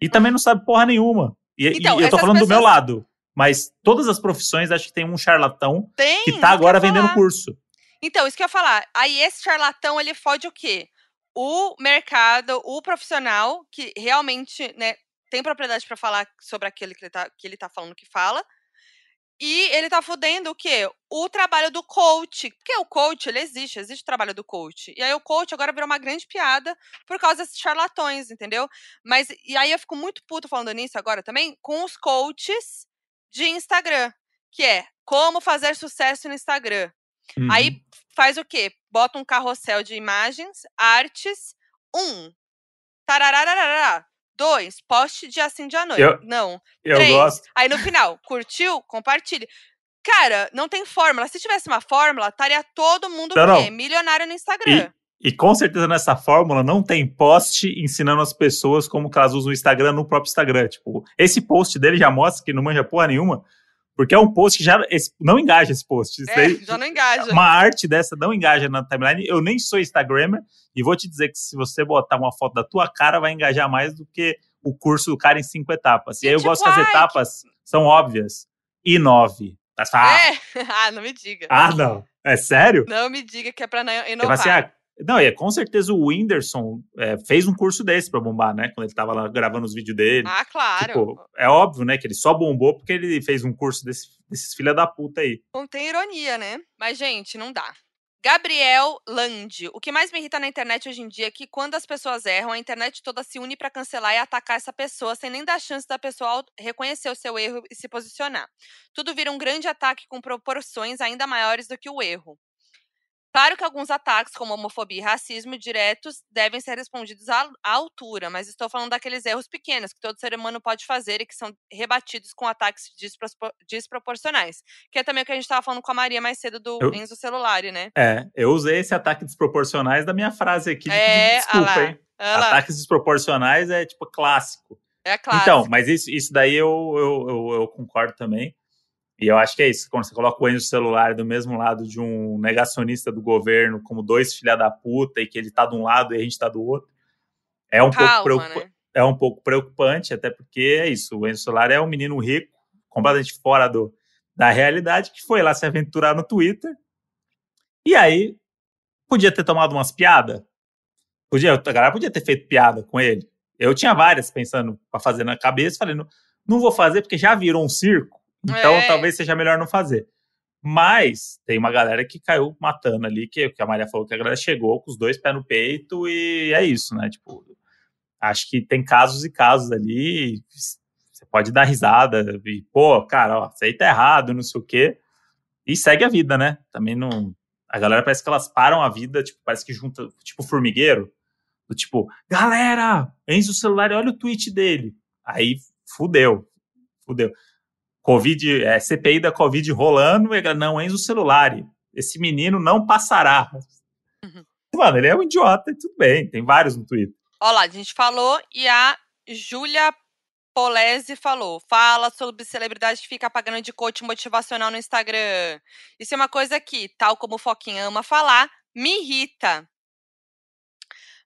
e também não sabe porra nenhuma. E, e Então, eu tô falando do meu pessoas- lado, mas todas as profissões acho que tem um charlatão Tem. que tá agora vendendo curso. Então, isso que eu ia falar. Aí esse charlatão, ele fode o quê? O mercado, o profissional, que realmente, né, tem propriedade pra falar sobre aquele que ele, tá, que ele tá falando que fala. E ele tá fudendo o quê? O trabalho do coach. Porque o coach, ele existe, existe o trabalho do coach. E aí o coach agora virou uma grande piada por causa desses charlatões, entendeu? Mas, e aí eu fico muito puto falando nisso agora também, com os coaches de Instagram. Que é, como fazer sucesso no Instagram. Uhum. Aí faz o quê? Bota um carrossel de imagens, artes. Um. Tararararará. Dois. Poste dia sim, dia noite. Eu- Não. eu três. gosto. Aí no final, curtiu? Compartilhe. Cara, não tem fórmula. Se tivesse uma fórmula, estaria todo mundo Não, não. Milionário no Instagram. E com certeza nessa fórmula não tem post ensinando as pessoas como que elas usam o Instagram no próprio Instagram. Tipo, esse post dele já mostra que não manja porra nenhuma, porque é um post que já esse- não engaja esse post. Isso É, já não engaja. uma arte dessa não engaja na timeline. Eu nem sou Instagrammer e vou te dizer que se você botar uma foto da tua cara, vai engajar mais do que o curso do cara em cinco etapas. E, E aí eu tipo, gosto que as etapas são óbvias. E nove. Fala, É. Ah, não me diga. ah, não. É sério? Não me diga que é pra não Você fala inovar. assim, ah, não, e é, com certeza o Whindersson é, fez um curso desse pra bombar, né? Quando ele tava lá gravando os vídeos dele. Ah, claro. Tipo, é óbvio, né? Que ele só bombou porque ele fez um curso desse- desses filha da puta aí. Não tem ironia, né? Mas, gente, não dá. Gabriel Land. O que mais me irrita na internet hoje em dia é que quando as pessoas erram, a internet toda se une para cancelar e atacar essa pessoa sem nem dar chance da pessoa reconhecer o seu erro e se posicionar. Tudo vira um grande ataque com proporções ainda maiores do que o erro. Claro que alguns ataques, como homofobia e racismo diretos, devem ser respondidos à, altura, mas estou falando daqueles erros pequenos que todo ser humano pode fazer e que são rebatidos com ataques desproporcionais. Que é também o que a gente estava falando com a Maria mais cedo do eu, Enzo Celulari, né? É, eu usei esse ataque desproporcionais da minha frase aqui. De é, desculpa, hein? Ataques desproporcionais é tipo clássico. É clássico. Então, mas isso, isso daí eu, eu, eu, eu concordo também. E eu acho que é isso. Quando você coloca o Enzo celular do mesmo lado de um negacionista do governo, como dois filha da puta, e que ele tá de um lado e a gente tá do outro, é um, Calma, pouco, preocup... né? é um pouco preocupante, até porque é isso. O Enzo celular é um menino rico, completamente fora do, da realidade, que foi lá se aventurar no Twitter. E aí, podia ter tomado umas piadas. Podia, a galera podia ter feito piada com ele. Eu tinha várias pensando para fazer na cabeça, falei, não, não vou fazer porque já virou um circo. Então é. talvez seja melhor não fazer. Mas tem uma galera que caiu matando ali, que, que a Maria falou que a galera chegou com os dois pés no peito e é isso, né? Tipo, acho que tem casos e casos ali. Você pode dar risada e, pô, cara, ó, isso aí tá errado, não sei o quê. E segue a vida, né? Também não. A galera parece que elas param a vida, tipo, parece que junta, tipo, formigueiro. Do tipo, galera, enche o celular e olha o tweet dele. Aí fudeu. Fudeu. Covid, é, CPI da Covid rolando, e não, Enzo celular. Esse menino não passará. Uhum. Mano, ele é um idiota e tudo bem, tem vários no Twitter. Olha lá, a gente falou e a Júlia Polese falou: fala sobre celebridade que fica pagando de coach motivacional no Instagram. Isso é uma coisa que, tal como o Foquinha ama falar, me irrita.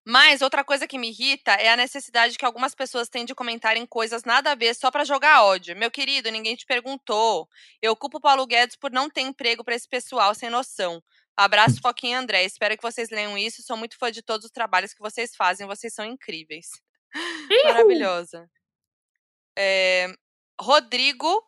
Mas outra coisa que me irrita é a necessidade que algumas pessoas têm de comentarem coisas nada a ver só para jogar ódio. Meu querido, ninguém te perguntou. Eu culpo o Paulo Guedes por não ter emprego para esse pessoal sem noção. Abraço, Foquinha e André. Espero que vocês leiam isso. Sou muito fã de todos os trabalhos que vocês fazem. Vocês são incríveis. Maravilhosa. É... Rodrigo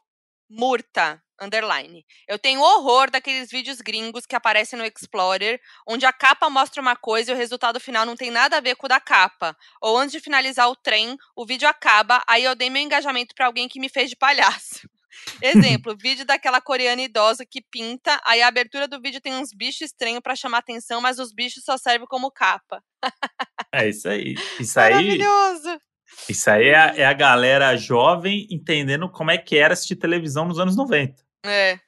Murta underline. Eu tenho horror daqueles vídeos gringos que aparecem no Explorer, onde a capa mostra uma coisa e o resultado final não tem nada a ver com o da capa. Ou antes de finalizar o trem, o vídeo acaba, aí eu dei meu engajamento para alguém que me fez de palhaço. Exemplo, vídeo daquela coreana idosa que pinta, aí a abertura do vídeo tem uns bichos estranhos para chamar atenção, mas os bichos só servem como capa. É isso aí. Isso aí. Maravilhoso. Isso aí é a, é a galera jovem entendendo como é que era assistir televisão nos anos 90. É.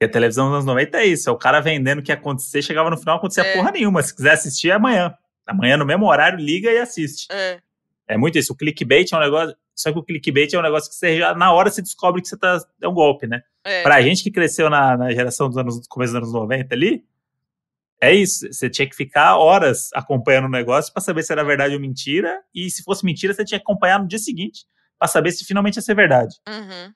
E a televisão dos anos 90 é isso, é o cara vendendo o que ia acontecer, chegava no final, acontecia é. porra nenhuma. Se quiser assistir, é amanhã. Amanhã, no mesmo horário, liga e assiste. É. É muito isso. O clickbait é um negócio. Só que o clickbait é um negócio que você já, na hora, você descobre que você tá. É um golpe, né? É. Pra gente que cresceu na, na geração dos anos, começo dos anos 90 ali, é isso. Você tinha que ficar horas acompanhando o negócio para saber se era verdade ou mentira. E se fosse mentira, você tinha que acompanhar no dia seguinte para saber se finalmente ia ser verdade. Uhum.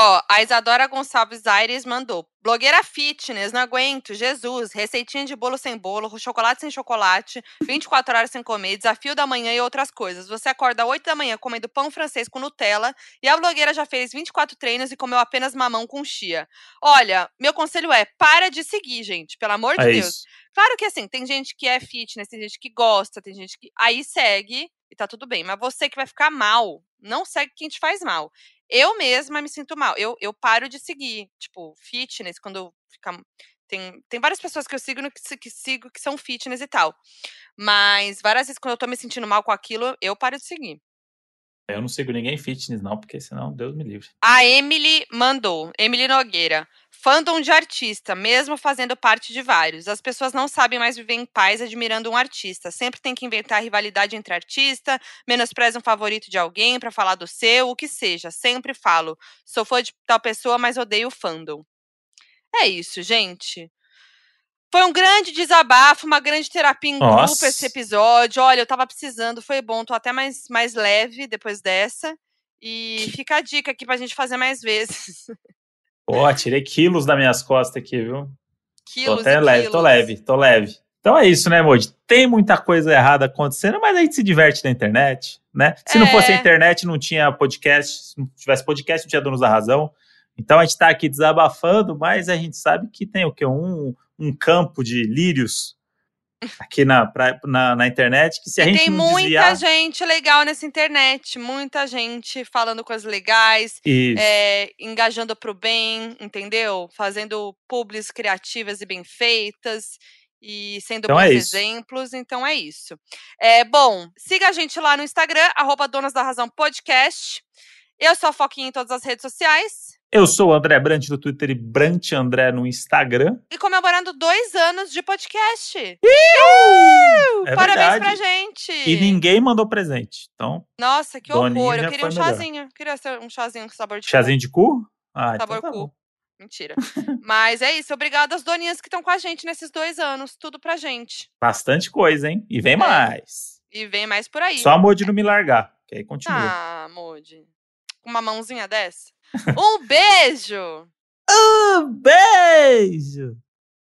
Ó, a Isadora Gonçalves Aires mandou. Blogueira fitness, não aguento. Jesus, receitinha de bolo sem bolo, chocolate sem chocolate, 24 horas sem comer, desafio da manhã e outras coisas. Você acorda às 8 da manhã comendo pão francês com Nutella e a blogueira já fez 24 treinos e comeu apenas mamão com chia. Olha, meu conselho é: para de seguir, gente, pelo amor de é Deus. Isso. Claro que assim, tem gente que é fitness, tem gente que gosta, tem gente que. Aí segue e tá tudo bem. Mas você que vai ficar mal, não segue quem te faz mal. Eu mesma me sinto mal. Eu, eu paro de seguir, tipo, fitness, quando fica. Tem, tem várias pessoas que eu sigo no, que, que sigo que são fitness e tal. Mas várias vezes, quando eu tô me sentindo mal com aquilo, eu paro de seguir. Eu não sigo ninguém fitness, não, porque senão Deus me livre. A Emily mandou, Emily Nogueira. Fandom de artista, mesmo fazendo parte de vários. As pessoas não sabem mais viver em paz admirando um artista. Sempre tem que inventar rivalidade entre artista, menospreza um favorito de alguém para falar do seu, o que seja. Sempre falo, sou fã de tal pessoa, mas odeio o fandom. É isso, gente. Foi um grande desabafo, uma grande terapia em Nossa. grupo esse episódio. Olha, eu tava precisando, foi bom, tô até mais, mais leve depois dessa. E fica a dica aqui pra gente fazer mais vezes. Pô, tirei quilos das minhas costas aqui, viu? Quilos tô até leve, quilos. tô leve, tô leve. Então é isso, né, Moody? Tem muita coisa errada acontecendo, mas a gente se diverte na internet, né? Se é. não fosse a é. internet, não tinha podcast. Se não tivesse podcast, não tinha Donos da Razão. Então a gente tá aqui desabafando, mas a gente sabe que tem o quê? Um, um campo de lírios aqui na, pra, na, na, internet que se a e gente tem muita desviar... gente legal nessa internet, muita gente falando coisas legais, é, engajando pro bem, entendeu? Fazendo publis criativas e bem feitas e sendo então bons é exemplos, então é isso. É, bom, siga a gente lá no Instagram, arroba Donas da Razão Podcast. Eu sou a Foquinha em todas as redes sociais. Eu sou o André Brant no Twitter e Brant André no Instagram. E comemorando dois anos de podcast. Iu! É Parabéns verdade. pra gente. E ninguém mandou presente. Então. Nossa, que Doninha horror. Eu queria um chazinho. Queria ser um chazinho com sabor de Chazinho de cu? Ah, cu. Sabor então tá cu. bom. Mentira. Mas é isso. Obrigada às doninhas que estão com a gente nesses dois anos. Tudo pra gente. Bastante coisa, hein? E vem mais. E vem mais por aí. Só a Modi não me largar. Que aí continua. Ah, Modi. Com uma mãozinha dessa. Um beijo! Um beijo!